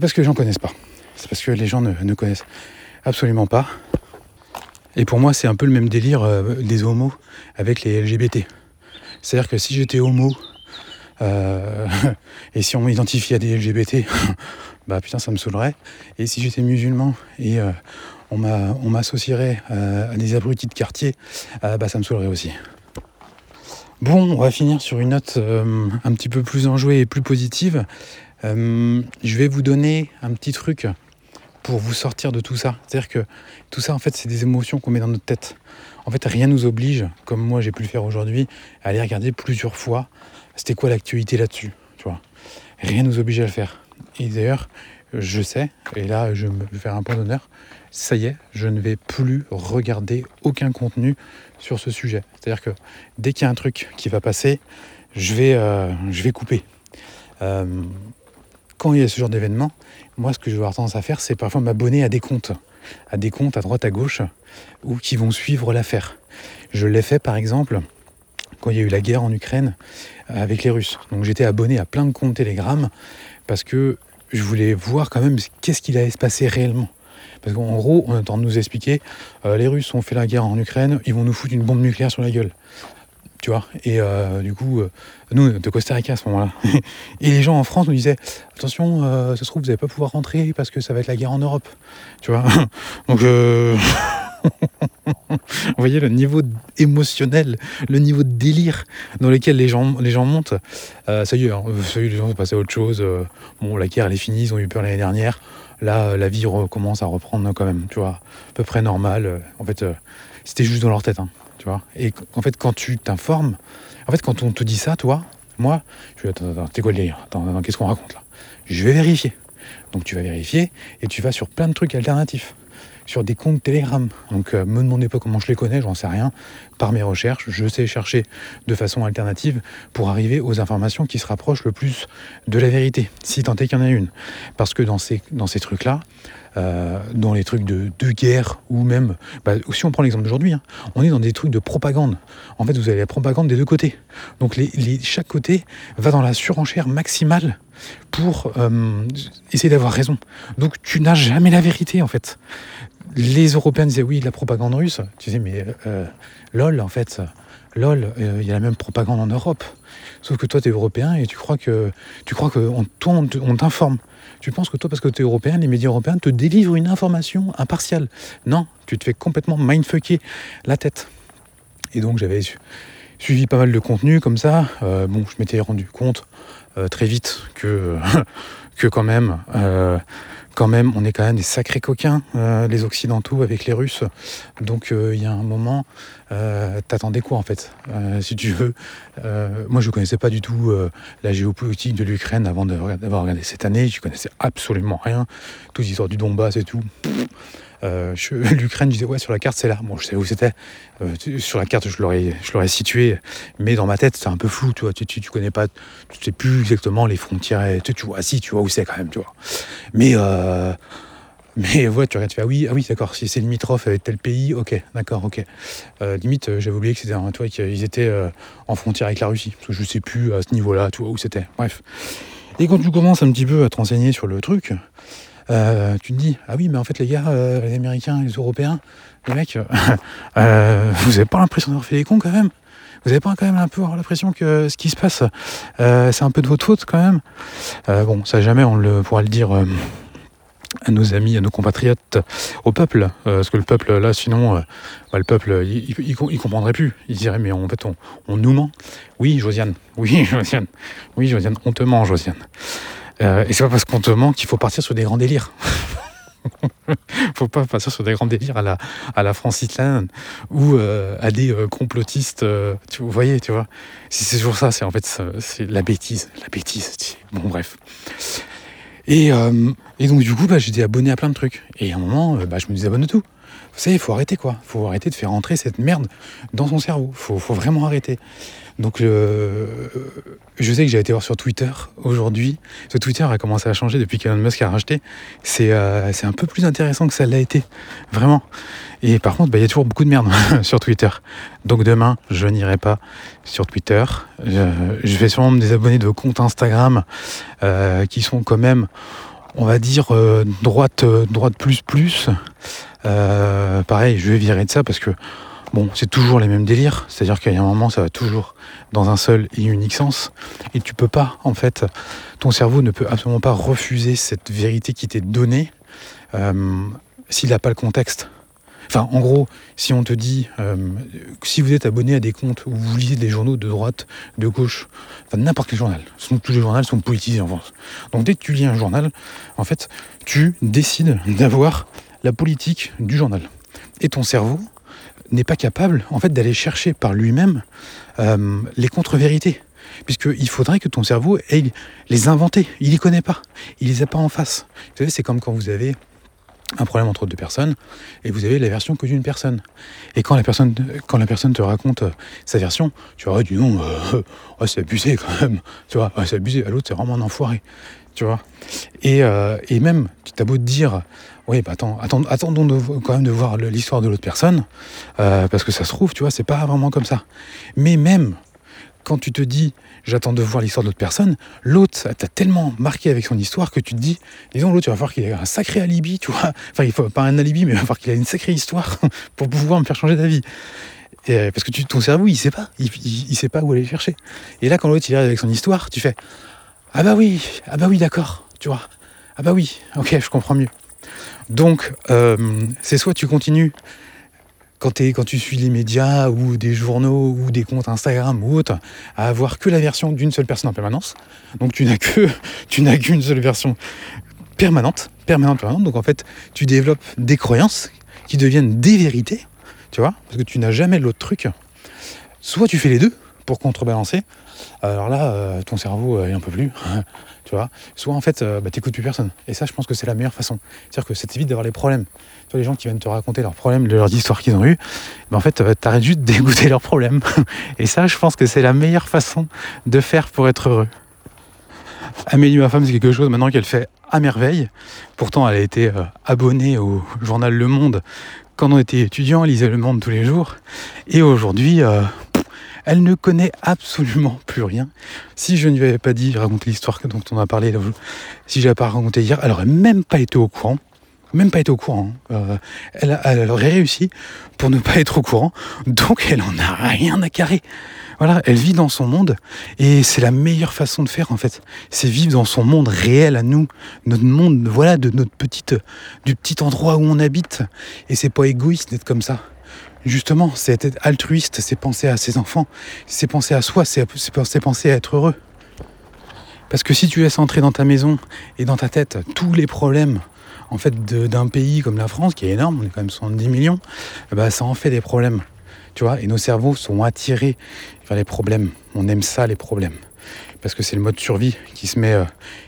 parce que les gens connaissent pas. C'est parce que les gens ne, connaissent absolument pas. Et pour moi, c'est un peu le même délire euh, des homos avec les LGBT. C'est-à-dire que si j'étais homo et si on m'identifie à des LGBT, bah putain, ça me saoulerait. Et si j'étais musulman et on m'associerait à des abrutis de quartier, bah ça me saoulerait aussi. Bon, on va finir sur une note un petit peu plus enjouée et plus positive. je vais vous donner un petit truc pour vous sortir de tout ça. C'est-à-dire que tout ça, en fait, c'est des émotions qu'on met dans notre tête. En fait, rien nous oblige, comme moi j'ai pu le faire aujourd'hui, à aller regarder plusieurs fois c'était quoi l'actualité là-dessus. Tu vois, rien nous oblige à le faire. Et d'ailleurs, je sais, et là, je vais faire un point d'honneur. Ça y est, je ne vais plus regarder aucun contenu sur ce sujet. C'est-à-dire que dès qu'il y a un truc qui va passer, je vais, euh, je vais couper. Euh, quand il y a ce genre d'événement, moi, ce que je vais avoir tendance à faire, c'est parfois m'abonner à des comptes, à des comptes à droite, à gauche, ou qui vont suivre l'affaire. Je l'ai fait, par exemple, quand il y a eu la guerre en Ukraine euh, avec les Russes. Donc j'étais abonné à plein de comptes Telegram parce que je voulais voir quand même qu'est-ce qu'il allait se passer réellement. Parce qu'en gros, on de nous expliquer, euh, les Russes ont fait la guerre en Ukraine, ils vont nous foutre une bombe nucléaire sur la gueule. Tu vois Et euh, du coup, nous, de Costa Rica à ce moment-là. et les gens en France nous disaient attention, ça se trouve, vous n'allez pas pouvoir rentrer parce que ça va être la guerre en Europe. Tu vois Donc. Vous voyez le niveau émotionnel, le niveau de délire dans lequel les gens, montent. Euh, ça y est, hein, les gens sont passés à autre chose. Euh, bon, la guerre, elle est finie, ils ont eu peur l'année dernière. Là, la vie recommence à reprendre quand même, tu vois, à peu près normal. En fait, euh, c'était juste dans leur tête, hein, tu vois. Et en fait, quand tu t'informes, en fait, quand on te dit ça, toi, moi, je vais attends, attends, t'es quoi le délire? Attends, qu'est-ce qu'on raconte là? Je vais vérifier. Donc tu vas vérifier et tu vas sur plein de trucs alternatifs sur des comptes Telegram. Donc euh, me demandez pas comment je les connais, j'en sais rien. Par mes recherches, je sais chercher de façon alternative pour arriver aux informations qui se rapprochent le plus de la vérité, si tant est qu'il y en a une. Parce que dans ces, trucs-là, euh, dans les trucs de, guerre ou même, bah, si on prend l'exemple d'aujourd'hui, hein, on est dans des trucs de propagande. En fait, vous avez la propagande des deux côtés. Donc chaque côté va dans la surenchère maximale pour euh, essayer d'avoir raison. Donc tu n'as jamais la vérité en fait les Européens disaient oui, la propagande russe. Tu disais, mais euh, lol, en fait, lol, euh, il y a la même propagande en Europe. Sauf que toi, tu es européen et tu crois que tu crois qu'on on t'informe. Tu penses que toi, parce que tu es européen, les médias européens te délivrent une information impartiale. Non, tu te fais complètement mindfucker la tête. Et donc, j'avais suivi pas mal de contenu comme ça. Euh, bon, je m'étais rendu compte très vite que, que quand même quand même, on est quand même des sacrés coquins, euh, les Occidentaux avec les Russes. Donc euh, il y a un moment, euh, t'attendais quoi en fait, si tu veux? moi je ne connaissais pas du tout la géopolitique de l'Ukraine avant d'avoir regardé cette année, je connaissais absolument rien. Toutes les histoires du Donbass et tout. Euh, L'Ukraine, je disais, ouais, sur la carte, c'est là. Bon, je sais où c'était. Euh, sur la carte, je l'aurais situé. Mais dans ma tête, c'est un peu flou, tu vois. Tu, tu, connais pas, tu sais plus exactement les frontières. Tu, tu vois, si, tu vois où c'est quand même, tu vois. Mais, euh, mais ouais, tu regardes, tu fais, ah oui, ah oui, d'accord, si c'est limitrophe avec tel pays, ok, d'accord, ok. limite, j'avais oublié que c'était tu qu'ils étaient en frontière avec la Russie. Parce que je sais plus à ce niveau-là, tu vois, où c'était. Bref. Et quand tu commences un petit peu à te renseigner sur le truc, euh, tu te dis, ah oui, mais en fait, les gars, euh, les Américains, les Européens, les mecs, euh, vous n'avez pas l'impression d'avoir fait les cons quand même Vous n'avez pas quand même un peu l'impression que ce qui se passe, c'est un peu de votre faute quand même Bon, ça jamais on le pourra le dire à nos amis, à nos compatriotes, au peuple, parce que le peuple, là, sinon, bah, le peuple, il, il, comprendrait plus. Il dirait, mais en fait, on nous ment. Oui, Josiane, oui, Josiane, oui, Josiane, on te ment, Josiane. Euh, et c'est pas parce qu'on te ment qu'il faut partir sur des grands délires. faut pas partir sur des grands délires à la, à la ou euh, à des euh, complotistes. tu, vous voyez, tu vois. C'est toujours ça, c'est en fait c'est la bêtise. La bêtise. Bon, bref. Et, et donc, du coup, bah, j'étais abonné à plein de trucs. Et à un moment, bah, je me désabonne de tout. Vous savez, il faut arrêter quoi. Faut arrêter de faire entrer cette merde dans son cerveau. Faut, faut, vraiment arrêter. Donc euh, je sais que j'ai été voir sur Twitter aujourd'hui. Ce Twitter a commencé à changer depuis qu'Elon Musk a racheté. C'est euh, un peu plus intéressant que ça l'a été. Vraiment. Et par contre, bah, il y a toujours beaucoup de merde sur Twitter. Donc demain, je n'irai pas sur Twitter. je vais sûrement me désabonner de comptes Instagram euh, qui sont quand même, on va dire, droite, droite plus plus. pareil, je vais virer de ça parce que Bon, c'est toujours les mêmes délires, c'est-à-dire a un moment, ça va toujours dans un seul et unique sens, et tu peux pas, en fait, ton cerveau ne peut absolument pas refuser cette vérité qui t'est donnée euh, s'il n'a pas le contexte. Enfin, en gros, si on te dit, euh, si vous êtes abonné à des comptes où vous lisez des journaux de droite, de gauche, enfin n'importe quel journal, tous les journaux sont politisés en France. Donc dès que tu lis un journal, en fait, tu décides d'avoir la politique du journal. Et ton cerveau n'est pas capable, en fait, d'aller chercher par lui-même euh, les contre-vérités. Puisqu'il faudrait que ton cerveau ait les inventer. Il les connaît pas. Il les a pas en face. Vous savez, c'est comme quand vous avez un problème entre deux personnes et vous avez la version que d'une personne. Et quand la personne, te raconte euh, sa version, tu vois, du nom, oh, c'est abusé quand même, tu vois, c'est abusé, à l'autre c'est vraiment un enfoiré. Et, euh, et même, tu t'as beau te dire, oui, bah attends, attendons quand même de voir l'histoire de l'autre personne, parce que ça se trouve, tu vois, c'est pas vraiment comme ça. Mais même quand tu te dis j'attends de voir l'histoire de l'autre personne, l'autre t'a tellement marqué avec son histoire que tu te dis, disons l'autre, tu vas voir qu'il a un sacré alibi, tu vois. Enfin, il faut pas un alibi, mais il va voir qu'il a une sacrée histoire pour pouvoir me faire changer d'avis. Et parce que tu, ton cerveau, il sait pas, il, il, sait pas où aller chercher. Et là, quand l'autre il arrive avec son histoire, tu fais ah bah oui, ah bah oui, d'accord, tu vois. Ah bah oui, ok, je comprends mieux. Donc, euh, c'est soit tu continues quand, tu suis les médias ou des journaux ou des comptes Instagram ou autres, à avoir que la version d'une seule personne en permanence. Donc tu n'as que tu n'as qu'une seule version permanente, permanente, permanente. Donc en fait, tu développes des croyances qui deviennent des vérités, tu vois, parce que tu n'as jamais l'autre truc. Soit tu fais les deux pour contrebalancer. Alors là, euh, ton cerveau, euh, il n'en peut plus. tu vois. Soit en fait, euh, bah, plus personne. Et ça, je pense que c'est la meilleure façon. C'est-à-dire que ça t'évite d'avoir les problèmes. Tu les gens qui viennent te raconter leurs problèmes, leurs histoires qu'ils ont eues, bah, en fait, euh, t'arrêtes juste d'écouter leurs problèmes. Et ça, je pense que c'est la meilleure façon de faire pour être heureux. Amélie, ma femme, c'est quelque chose maintenant qu'elle fait à merveille. Pourtant, elle a été euh, abonnée au journal Le Monde quand on était étudiant, elle lisait Le Monde tous les jours. Et aujourd'hui, elle ne connaît absolument plus rien. Si je ne lui avais pas dit, raconter l'histoire dont on a parlé, si je l'avais pas raconté hier, elle aurait même pas été au courant. Même pas été au courant. Euh, elle, elle, aurait réussi pour ne pas être au courant. Donc elle en a rien à carrer. Voilà, elle vit dans son monde et c'est la meilleure façon de faire en fait. C'est vivre dans son monde réel à nous, notre monde, voilà, de notre petite, du petit endroit où on habite. Et c'est pas égoïste d'être comme ça justement, c'est être altruiste, c'est penser à ses enfants, c'est penser à soi, c'est penser à être heureux. Parce que si tu laisses entrer dans ta maison et dans ta tête tous les problèmes en fait d'un pays comme la France, qui est énorme, on est quand même 70 millions, bah, ça en fait des problèmes. Tu vois, et nos cerveaux sont attirés vers les problèmes. On aime ça, les problèmes. Parce que c'est le mode survie qui se, met, euh,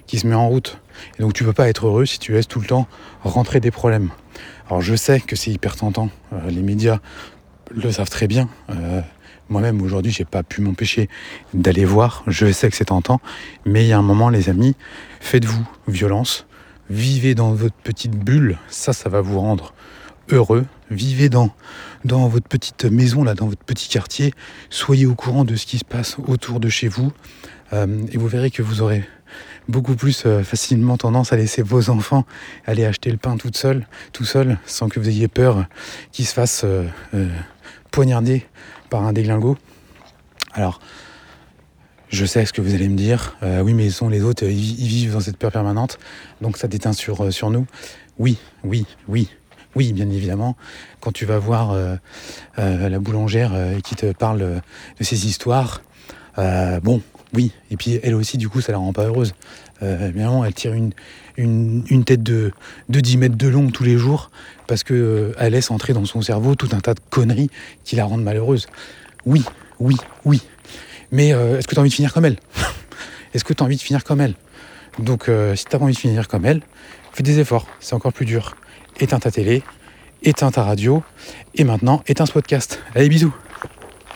qui se met en route. Et donc tu peux pas être heureux si tu laisses tout le temps rentrer des problèmes. Alors je sais que c'est hyper tentant, euh, les médias le savent très bien. Euh, moi-même aujourd'hui, j'ai pas pu m'empêcher d'aller voir. Je sais que c'est tentant, mais il y a un moment, les amis, faites-vous violence, vivez dans votre petite bulle. Ça, ça va vous rendre heureux. Vivez dans, dans votre petite maison, là, dans votre petit quartier. Soyez au courant de ce qui se passe autour de chez vous. Euh, et vous verrez que vous aurez beaucoup plus euh, facilement tendance à laisser vos enfants aller acheter le pain tout seul, tout seul, sans que vous ayez peur qu'ils se fassent euh, euh, poignarder par un déglingo. Alors, je sais ce que vous allez me dire. oui, mais sont les autres, ils, vivent dans cette peur permanente, donc ça déteint sur, sur nous. Oui, oui, oui. Oui, bien évidemment, quand tu vas voir la boulangère qui te parle de ses histoires, bon, oui, et puis elle aussi, du coup, ça la rend pas heureuse. Euh, évidemment, elle tire une, une, tête de, de 10 mètres de long tous les jours parce qu'elle euh, laisse entrer dans son cerveau tout un tas de conneries qui la rendent malheureuse. Oui, oui, oui. Mais euh, est-ce que tu as envie de finir comme elle? Est-ce que tu as envie de finir comme elle? Donc, si tu as envie de finir comme elle, fais des efforts, c'est encore plus dur. Éteins ta télé, éteins ta radio, et maintenant, éteins ce podcast. Allez, bisous